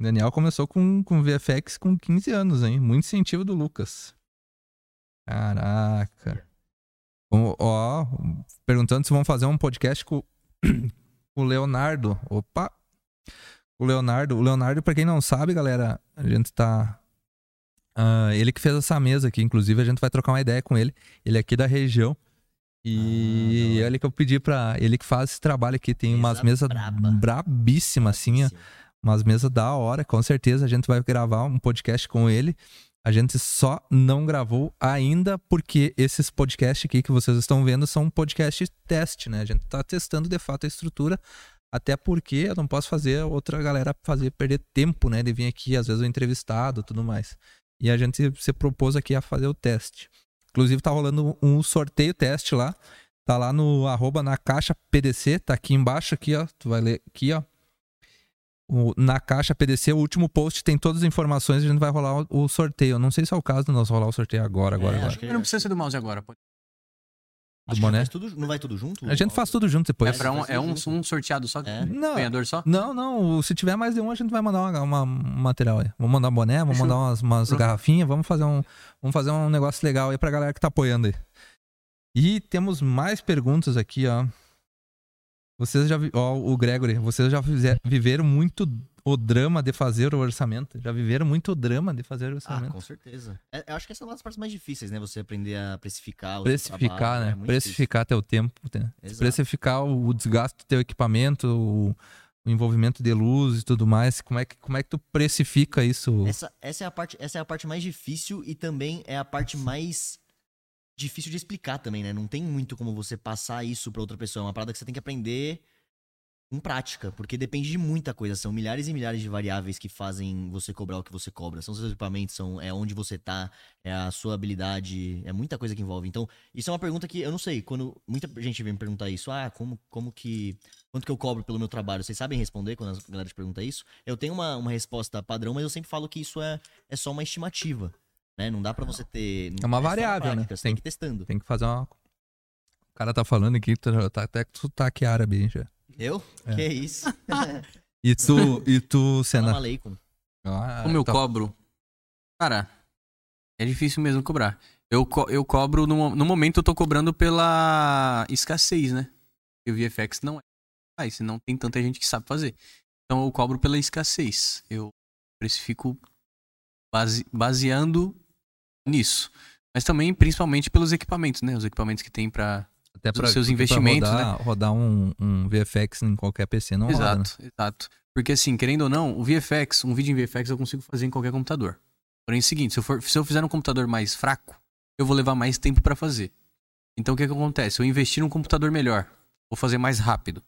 O Daniel começou com, com VFX com 15 anos, hein? Muito incentivo do Lucas. Caraca. Ó, ó, perguntando se vão fazer um podcast com o Leonardo. Opa! O Leonardo. O Leonardo, pra quem não sabe, galera, a gente tá. ah, ele que fez essa mesa aqui, inclusive, a gente vai trocar uma ideia com ele. Ele é aqui da região. Ah, E hora. ele que eu pedi pra. Ele que faz esse trabalho aqui. Tem umas Mesa mesas braba. brabíssimas, assim, ó. Umas mesas da hora. Com certeza a gente vai gravar um podcast com ele. A gente só não gravou ainda porque esses podcasts aqui que vocês estão vendo são podcasts teste, né? A gente tá testando de fato a estrutura Até porque eu não posso fazer outra galera fazer perder tempo, né? De vir aqui, às vezes, o entrevistado tudo mais. E a gente se propôs aqui a fazer o teste. Inclusive, tá rolando um sorteio teste lá. Tá lá no arroba na caixa PDC, tá aqui embaixo, aqui, ó. Tu vai ler aqui, ó. O, na caixa PDC, o último post tem todas as informações, a gente vai rolar o, o sorteio. Não sei se é o caso de nós rolar o sorteio agora, agora, É, agora. acho que- Não precisa ser do mouse agora. Pode. Que boné? faz tudo- não vai tudo junto? A gente faz tudo junto É, depois. pra um, é um, um sorteado só? É. Não, Ganhador só? não, não. Se tiver mais de um, a gente vai mandar uma, uma- um material aí. Vamos mandar um boné, vamos Fechou. mandar umas, umas garrafinhas, vamos fazer, um, vamos fazer um negócio legal aí pra galera que tá apoiando aí. E temos mais perguntas aqui, ó. Vocês já ó, o Gregory, vocês já viveram muito o drama de fazer o orçamento? Já viveram muito o drama de fazer o Ah, orçamento? com certeza. É, eu acho que essa é uma das partes mais difíceis, né? Você aprender a precificar o Precificar, trabalho, né? é Precificar teu tempo. né? difícil. Precificar o, o desgaste do teu equipamento, o, o envolvimento de luz e tudo mais. Como é que, como é que tu precifica isso? Essa, essa, é a parte, essa é a parte mais difícil e também é a parte mais difícil de explicar também, né? Não tem muito como você passar isso pra outra pessoa. É uma parada que você tem que aprender em prática, porque depende de muita coisa. São milhares e milhares de variáveis que fazem você cobrar o que você cobra. São seus equipamentos, são, é onde você tá, é a sua habilidade, é muita coisa que envolve. Então, isso é uma pergunta que eu não sei. Quando muita gente vem me perguntar isso, ah, como, como que. Quanto que eu cobro pelo meu trabalho? Vocês sabem responder quando a galera te pergunta isso? Eu tenho uma, uma resposta padrão, mas eu sempre falo que isso é, é só uma estimativa. Né? Não dá pra você ter. É uma variável, né? prática, Você tem Tem- que ir testando. Tem que fazer uma. O cara tá falando aqui, tá, tá até com sotaque árabe já. Eu? É. Que isso? E tu, e tu, Senna? aleikum. Ah, Como eu tá- cobro? Cara, é difícil mesmo cobrar. Eu, co- eu cobro, no, mo- no momento eu tô cobrando pela escassez, né? E o VFX não é. Ah, se não tem tanta gente que sabe fazer. Então eu cobro pela escassez. Eu precifico base, baseando nisso. Mas também, principalmente, pelos equipamentos, né? Os equipamentos que tem pra. Até os pra, seus pra investimentos, rodar, rodar um, um VFX em qualquer PC não roda, né? exato, exato. Porque assim, querendo ou não, o VFX, um vídeo em VFX eu consigo fazer em qualquer computador. Porém, é o seguinte, se eu, for, se eu fizer um computador mais fraco, eu vou levar mais tempo pra fazer. Então o que, que acontece? Eu investi num computador melhor, vou fazer mais rápido.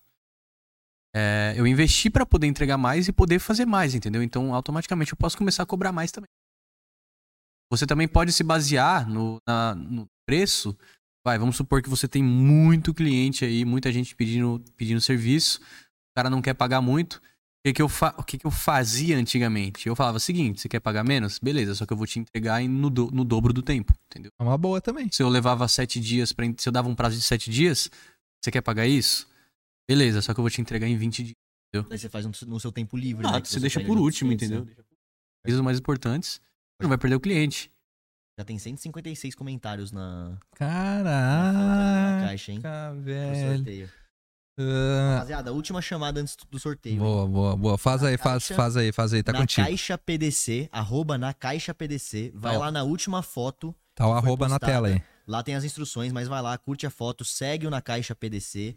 É, eu investi pra poder entregar mais e poder fazer mais, entendeu? Então automaticamente eu posso começar a cobrar mais também. Você também pode se basear no, na- no preço. Vai, vamos supor que você tem muito cliente aí, muita gente pedindo, pedindo serviço, o cara não quer pagar muito. O que, que, eu, fa- o que, que eu fazia antigamente? Eu falava o seguinte: você quer pagar menos? Beleza, só que eu vou te entregar no, do- no dobro do tempo, entendeu? É uma boa também. Se eu levava sete dias, pra, en- se eu dava um prazo de sete dias, você quer pagar isso? Beleza, só que eu vou te entregar em 20 dias. Aí você faz no, seu tempo livre. Ah, né, que você deixa por último, de entendeu? Coisas mais importantes, não vai perder o cliente. Já tem 156 comentários na, na, foto, na Caraca, caixa, hein? Velho. sorteio. Ah, Rapaziada, última chamada antes do sorteio. hein? boa, boa, boa. Faz aí, Na faz, caixa- faz aí, faz aí, tá na contigo. Caixa PDC, arroba na Caixa PDC. Vai ó. lá na última foto. Tá o arroba na postada. tela aí. Lá tem as instruções, mas vai lá, curte a foto, segue o na Caixa PDC,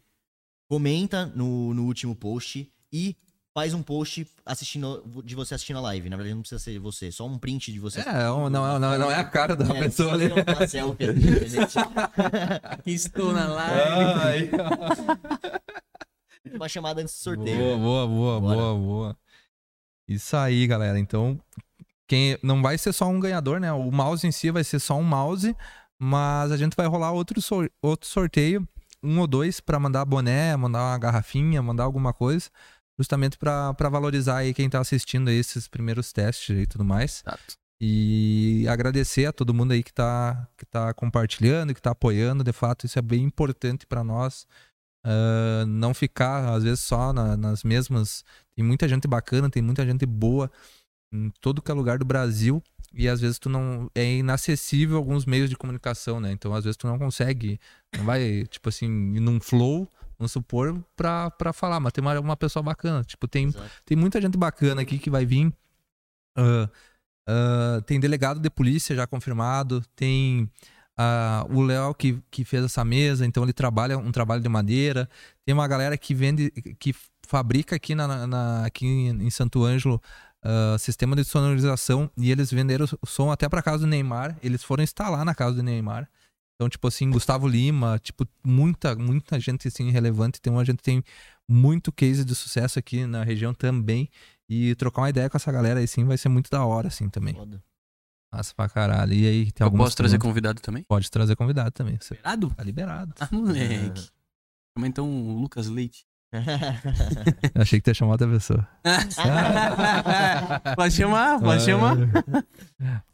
comenta no, no último post e faz um post assistindo de você assistindo a live. Na verdade, não precisa ser você, só um print de você. É, não, não, não, não é a cara da É, pessoa ali. uma selfie ali, gente. Estou na Ai. Uma chamada antes do sorteio. Boa, boa, boa, Bora. boa, boa. Isso aí, galera. Então, quem não vai ser só um ganhador, né? O mouse em si vai ser só um mouse, mas a gente vai rolar outro, sor- outro sorteio, um ou dois, pra mandar boné, mandar uma garrafinha, mandar alguma coisa, justamente pra valorizar aí quem tá assistindo esses primeiros testes e tudo mais. Exato. E agradecer a todo mundo aí que tá, que tá compartilhando, que tá apoiando. De fato, isso é bem importante para nós. Ah, não ficar, às vezes, só na- nas mesmas. Tem muita gente bacana, tem muita gente boa em todo que é lugar do Brasil. E às vezes tu não. É inacessível alguns meios de comunicação, né? Então, às vezes, tu não consegue. Não vai, tipo assim, ir num flow, vamos supor, pra, pra falar. Mas tem uma, uma pessoa bacana. Tipo, tem, Exato. tem muita gente bacana aqui que vai vir. Ah, ah, tem delegado de polícia já confirmado. Tem ah, o Léo que, que fez essa mesa, então ele trabalha um trabalho de madeira. Tem uma galera que vende, que fabrica aqui, na, na- aqui em Santo Ângelo ah, sistema de sonorização e eles venderam o som até pra casa do Neymar. Eles foram instalar na casa do Neymar. Então, tipo assim, Gustavo Lima, tipo, muita, muita gente assim relevante. Tem uma gente tem muito case de sucesso aqui na região também. E trocar uma ideia com essa galera aí sim vai ser muito da hora, assim, também. Foda. Massa pra caralho. E aí, tem Eu algumas posso trazer perguntas? convidado também? Pode trazer convidado também. Você Liberado? tá liberado. Ah, moleque. Chama então o Lucas Leite. Eu achei que tu ia chamar outra pessoa. pode chamar, pode chamar.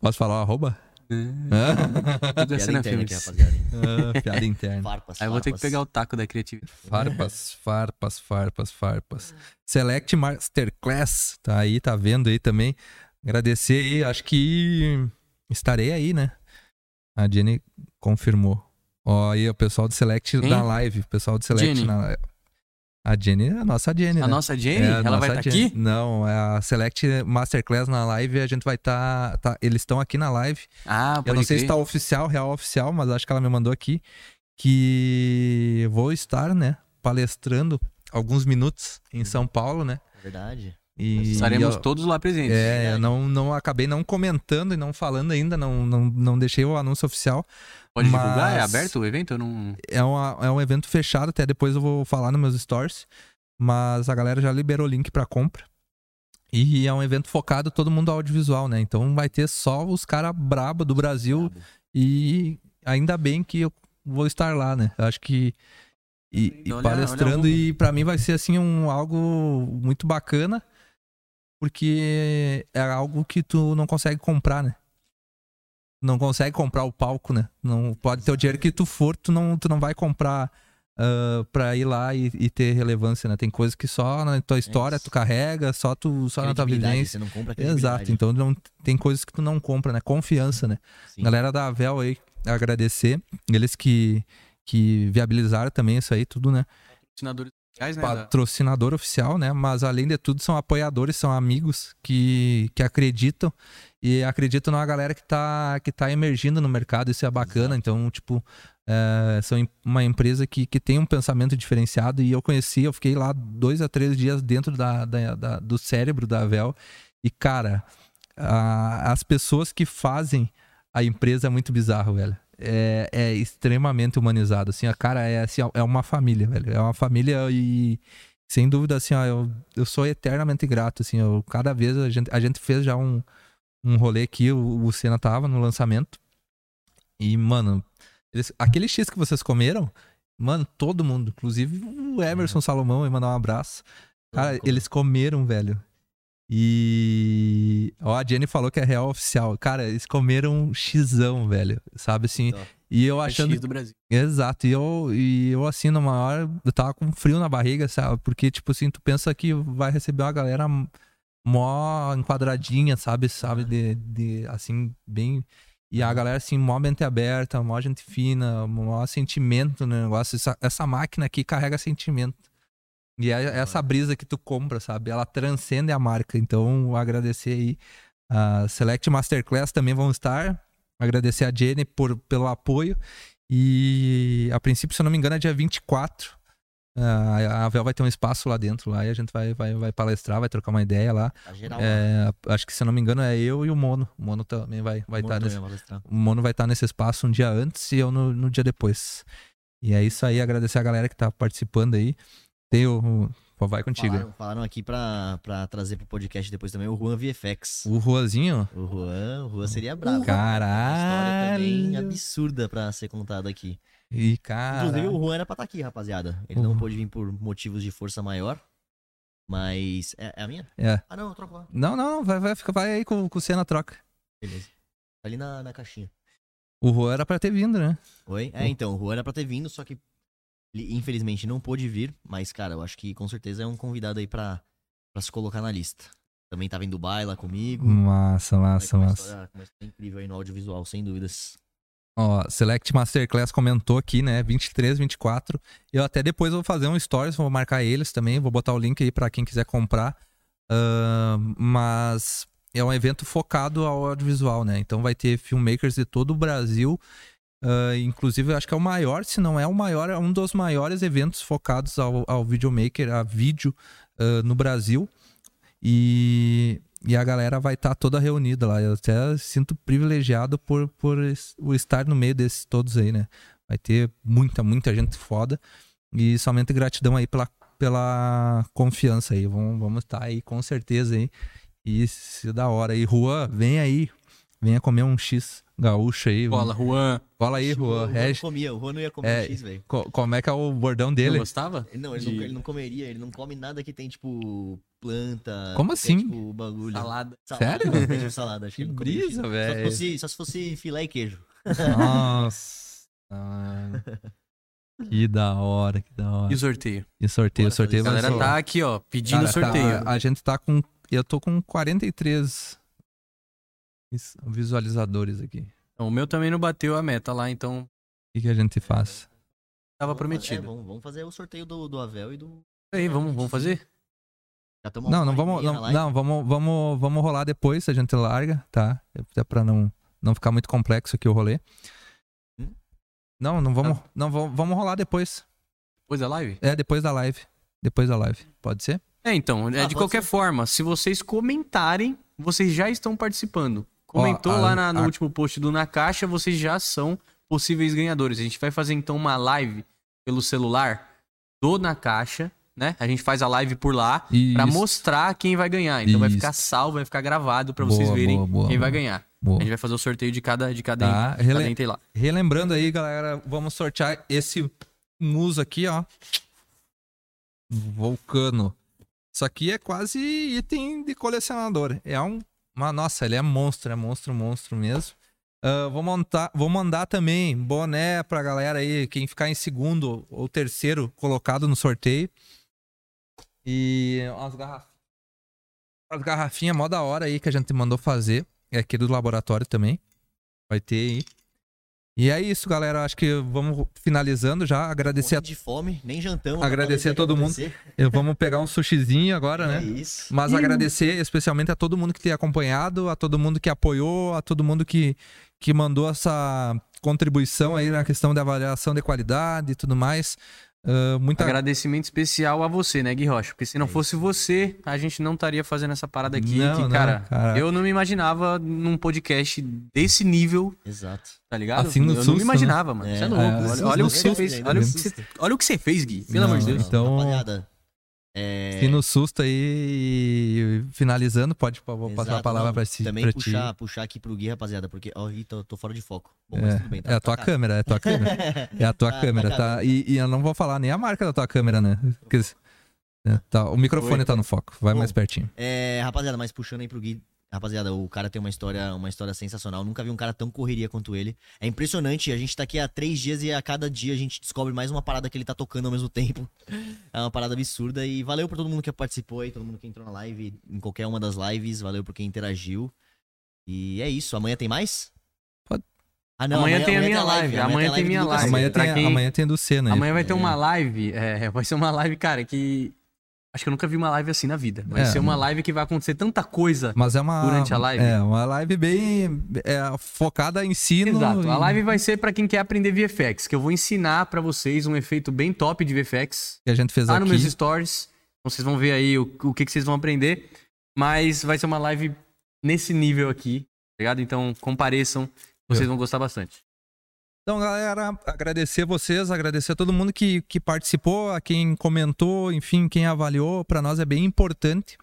Posso falar o arroba? Tudo é Piada cena rapaziada. Ah, piada interna. Farpas, Aí eu vou ter que pegar o taco da criatividade. Farpas, farpas, farpas, farpas. Select Masterclass, tá aí, tá vendo aí também. Agradecer aí, acho que estarei aí, né? A Jenny confirmou. Ó, aí o pessoal do Select Quem? na live, o pessoal do Select Jenny. na live. A Jenny é a nossa Jenny, A né? nossa Jenny, É, a ela vai nossa estar Jenny. aqui? Não, é a Select Masterclass na live, a gente vai estar, tá, eles estão aqui na live. Ah, pode Eu não sei se crer. tá oficial, real oficial, mas acho que ela me mandou aqui que vou estar, né, palestrando alguns minutos em São Paulo, né? Verdade. E Estaremos eu- todos lá presentes. É, eu não, não acabei não comentando e não falando ainda, não, não, não deixei o anúncio oficial. Pode divulgar? É aberto o evento? Eu não... É, uma, é um evento fechado, até depois eu vou falar nos meus stories. Mas a galera já liberou o link pra compra. E é um evento focado todo mundo audiovisual, né? Então vai ter só os caras braba do Brasil Brabo. e ainda bem que eu vou estar lá, né? Eu acho que e, e Olha- palestrando olha e pra mim vai ser assim um algo muito bacana, porque é algo que tu não consegue comprar, né? Não consegue comprar o palco, né? Não pode ter o dinheiro que tu for, tu não, tu não vai comprar ah, pra ir lá e, e ter relevância, né? Tem coisas que só na tua história isso. tu carrega, só tu só na tua vivência. Você não compra Exato, então não, tem coisas que tu não compra, né? Confiança, né? Sim. Galera da Avel aí, agradecer. Eles que, que viabilizaram também isso aí, tudo, né? Patrocinadores oficiais, né? da- Patrocinador oficial, né? Mas além de tudo, são apoiadores, são amigos que, que acreditam e acreditam na galera que tá, que tá emergindo no mercado. Isso é bacana. Então, tipo, é, são uma empresa que, que tem um pensamento diferenciado e eu conheci, eu fiquei lá dois a três dias dentro da, da- da- do cérebro da Avel. E, cara, a- as pessoas que fazem a empresa é muito bizarro, velho. É, é extremamente humanizado, assim, a cara é assim, é uma família, velho. É uma família e sem dúvida, assim, ó, eu, eu sou eternamente grato, assim, eu, cada vez a gente, a gente fez já um, um rolê aqui, o, o Senna tava no lançamento e, mano, eles- aquele X que vocês comeram, mano, todo mundo, inclusive o Emerson Salomão, e mandar um abraço. Cara, eles comeram, velho. E. Ó, a Jenny falou que é real oficial. Cara, eles comeram xizão, velho. Sabe assim? Top. E eu É achando. X do Brasil. Exato. E eu, e eu assim, numa hora, eu tava com frio na barriga, sabe? Porque, tipo assim, tu pensa que vai receber uma galera mó enquadradinha, sabe? Sabe? De, de assim, bem. E a galera, assim, mó mente aberta, mó gente fina, mó sentimento no negócio. Essa, essa máquina aqui carrega sentimento. E é essa brisa que tu compra, sabe? Ela transcende a marca. Então, agradecer aí. A Select Masterclass também vão estar. Agradecer a Jenny por, pelo apoio. E a princípio, se eu não me engano, é dia 24. Ah, A Avel vai ter um espaço lá dentro lá e a gente vai, vai, vai palestrar, vai trocar uma ideia lá. Tá. É, acho que se eu não me engano é eu e o Mono. O Mono também vai vai estar Montanha, nesse, o Mono vai estar nesse espaço um dia antes e eu no, no dia depois. E é isso aí, agradecer a galera que tá participando aí. Tem o. o- pô, vai contigo. Falaram, falaram aqui pra, pra trazer pro podcast depois também o Juan VFX. O Ruazinho. O Juan, o Juan seria bravo. Uma história também Caralho. absurda pra ser contada aqui. E cara. Inclusive, o Juan era pra estar aqui, rapaziada. Ele não Uhum. pôde vir por motivos de força maior. Mas. É, é a minha? É. Ah, não, eu troco lá. Não, não, vai, vai, fica- vai aí com, com o Senna troca. Beleza. Tá ali na, na caixinha. O Juan era pra ter vindo, né? Oi? É, então, o Juan era pra ter vindo, só que ele infelizmente não pôde vir. Mas, cara, eu acho que com certeza é um convidado aí pra, pra se colocar na lista. Também tava em Dubai lá comigo. Massa, massa, massa. história- com uma história incrível aí no audiovisual, sem dúvidas. Ó, Select Masterclass comentou aqui, né? 23, 24. Eu até depois vou fazer um stories, vou marcar eles também, vou botar o link aí pra quem quiser comprar. Ahn, mas é um evento focado ao audiovisual, né? Então vai ter filmmakers de todo o Brasil. Ah, inclusive, eu acho que é o maior, se não é o maior, é um dos maiores eventos focados ao, ao videomaker, a vídeo ah, no Brasil. E, e a galera vai estar toda reunida lá. Eu até sinto privilegiado por, por estar no meio desses todos aí, né? Vai ter muita, muita gente foda. E somente gratidão aí pela pela confiança aí. Vamos, vamos estar aí com certeza aí. E da hora. E Juan, vem aí. Venha comer um X gaúcho aí. Bola, Juan. Cola aí, O Juan. Juan não Regi- comia, o Juan não ia comer É, X, velho. Co- como é que é o bordão Não dele? gostava? Não, ele, De não, ele não comeria, ele não come nada que tem, tipo, planta. Como qualquer, assim? Tipo, bagulho. Salada. Salada, Sério? Não, tem, tipo, salada, acho que Que não brisa, velho. Só, se fosse- só se fosse filé e queijo. Nossa. Que da hora, que da hora. E o sorteio? E sorteio, Bora sorteio A fazer vai galera tá aqui, ó, pedindo Cara, tá- sorteio. a gente tá com. Eu tô com 43 vis- visualizadores aqui. O meu também não bateu a meta lá, então O que, que a gente faz? tava Vamos fazer- é, prometido. vamos, vamos fazer o sorteio do, do Avel e do. Aí, vamos, vamos fazer? Não, não e vamos. Não, não, vamos, vamos, vamos rolar depois, a gente larga, tá? Até pra não, não ficar muito complexo aqui o rolê. Hum? Não, não vamos. Não, vamos, vamos rolar depois. Depois da live? É, depois da live. Depois da live. Pode ser? É, então, é Ah, de qualquer ser. forma, se vocês comentarem, vocês já estão participando. Comentou Ó, a- lá na- no a- último post do Na Caixa, vocês já são possíveis ganhadores. A gente vai fazer então uma live pelo celular do Na Caixa, né? A gente faz a live por lá pra Isso. mostrar quem vai ganhar. Então vai Isso. ficar salvo, vai ficar gravado pra Boa, vocês verem boa, boa, quem vai ganhar. A gente vai fazer o sorteio de cada de cada, Tá, cada rele- ente lá. Relembrando aí, galera, vamos sortear esse muso aqui, ó. Vulcano. Isso aqui é quase item de colecionador. É um. Uma, nossa, ele é monstro, é monstro, monstro mesmo. Ah, vou, montar, vou mandar também boné pra galera aí, quem ficar em segundo ou terceiro colocado no sorteio. E umas garrafinhas. As garrafinhas mó da hora aí que a gente mandou fazer. É aqui do laboratório também. Vai ter aí. E é isso, galera. Acho que vamos finalizando já. Agradecer a de fome, nem jantamos. Agradecer a todo mundo. Eu- Vamos pegar um sushizinho agora, É né? isso. Mas agradecer especialmente a todo mundo que tem acompanhado, a todo mundo que apoiou, a todo mundo que, que mandou essa contribuição aí na questão da avaliação de qualidade e tudo mais. Ah, muita Agradecimento especial a você, né, Gui Rocha? Porque se não É fosse você, a gente não estaria fazendo essa parada aqui. Não, que, não, cara, cara. eu não me imaginava num podcast desse nível, Exato. tá ligado? Assim, no eu não susto, me né? imaginava, mano. É, Você é louco. é, olha, susto, olha o que você fez. né? Olha o que você, olha o que você fez, Gui. Pelo Não, amor de Deus. Então- Rapaziada, é... Se no susto aí, finalizando, pode vou passar a palavra pra, si, Também pra puxar, ti. puxar aqui pro Gui, rapaziada, porque, ó, ih, tô, tô fora de foco. Bom, mas tudo bem, tá, É a tua tá- câmera, é a tua câmera. É a tua Tá- câmera, tá tá? cagando. E, e eu não vou falar nem a marca da tua câmera, né? Porque, é, tá, o microfone Oi. tá no foco, vai Bom, mais pertinho. É, rapaziada, mas puxando aí pro Gui. Rapaziada, o cara tem uma história, uma história sensacional. Nunca vi um cara tão correria quanto ele. É impressionante. A gente tá aqui há três dias e a cada dia a gente descobre mais uma parada que ele tá tocando ao mesmo tempo. É uma parada absurda. E valeu por todo mundo que participou aí, todo mundo que entrou na live, em qualquer uma das lives. Valeu por quem interagiu. E é isso. Amanhã tem mais? Pode. Ah, Amanhã tem a minha live, amanhã tem do minha live. Amanhã pra tem, quem- amanhã tem do Senna aí. Amanhã vai ter É. uma live. é, vai ser uma live, cara, que. Acho que eu nunca vi uma live assim na vida. Vai É. ser uma live que vai acontecer tanta coisa. Mas é uma. Durante a live? É, uma live bem é, focada em ensino. Exato. A live vai ser pra quem quer aprender VFX, que eu vou ensinar pra vocês um efeito bem top de VFX. que a gente fez Tá aqui. nos meus stories. Então vocês vão ver aí o, o que, que vocês vão aprender. Mas vai ser uma live nesse nível aqui, tá ligado? Então compareçam, vocês vão gostar bastante. Então, galera, agradecer vocês, agradecer a todo mundo que, que participou, a quem comentou, enfim, quem avaliou. Para nós é bem importante.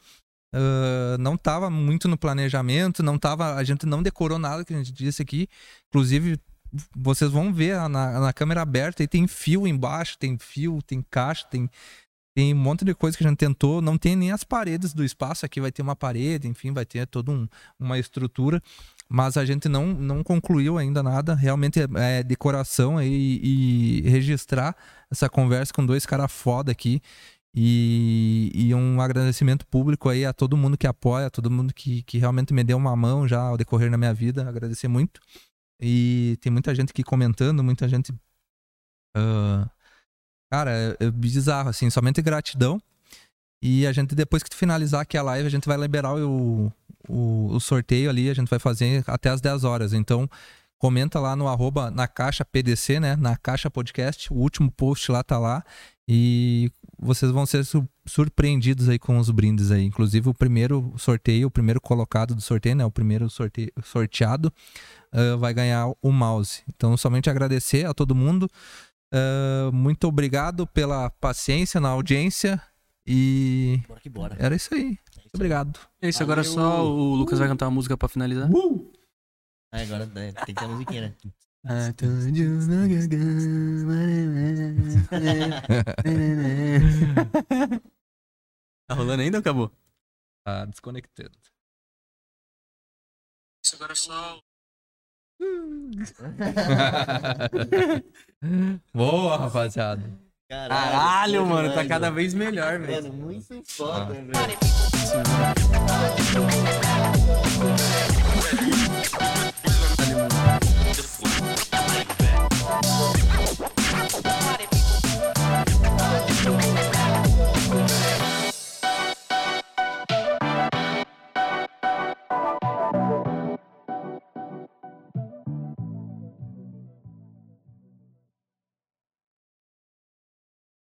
Ah, não estava muito no planejamento, não tava, a gente não decorou nada que a gente disse aqui. Inclusive, vocês vão ver na, na câmera aberta tem fio embaixo, tem fio, tem caixa, tem, tem um monte de coisa que a gente tentou. Não tem nem as paredes do espaço. Aqui vai ter uma parede, enfim, vai ter toda um, uma estrutura. Mas a gente não, não concluiu ainda nada. Realmente é, é decoração aí e registrar essa conversa com dois caras foda aqui. E, e um agradecimento público aí a todo mundo que apoia, a todo mundo que, que realmente me deu uma mão já ao decorrer da minha vida. Agradecer muito. E tem muita gente aqui comentando, muita gente. ah, cara, é, é bizarro, assim, somente gratidão. E a gente, depois que finalizar aqui a live, a gente vai liberar o, o, o sorteio ali, a gente vai fazer até as 10 horas. Então, comenta lá no arroba na caixa PDC, né? Na caixa podcast. O último post lá tá lá. E vocês vão ser su- surpreendidos aí com os brindes aí. Inclusive, o primeiro sorteio, o primeiro colocado do sorteio, né? O primeiro sorteio, sorteado ah, vai ganhar o mouse. Então, somente agradecer a todo mundo. Ah, muito obrigado pela paciência na audiência. E Bora que bora. era isso aí. Muito obrigado. É isso, agora só o Lucas vai cantar uma música pra finalizar. Ah, agora é, tem que ter a musiquinha, né? Tá rolando ainda ou acabou? Tá desconectado. Isso agora só. Boa, rapaziada. Caralho, mano, tá cada vez melhor, Mano, velho. muito foda, velho. Party people.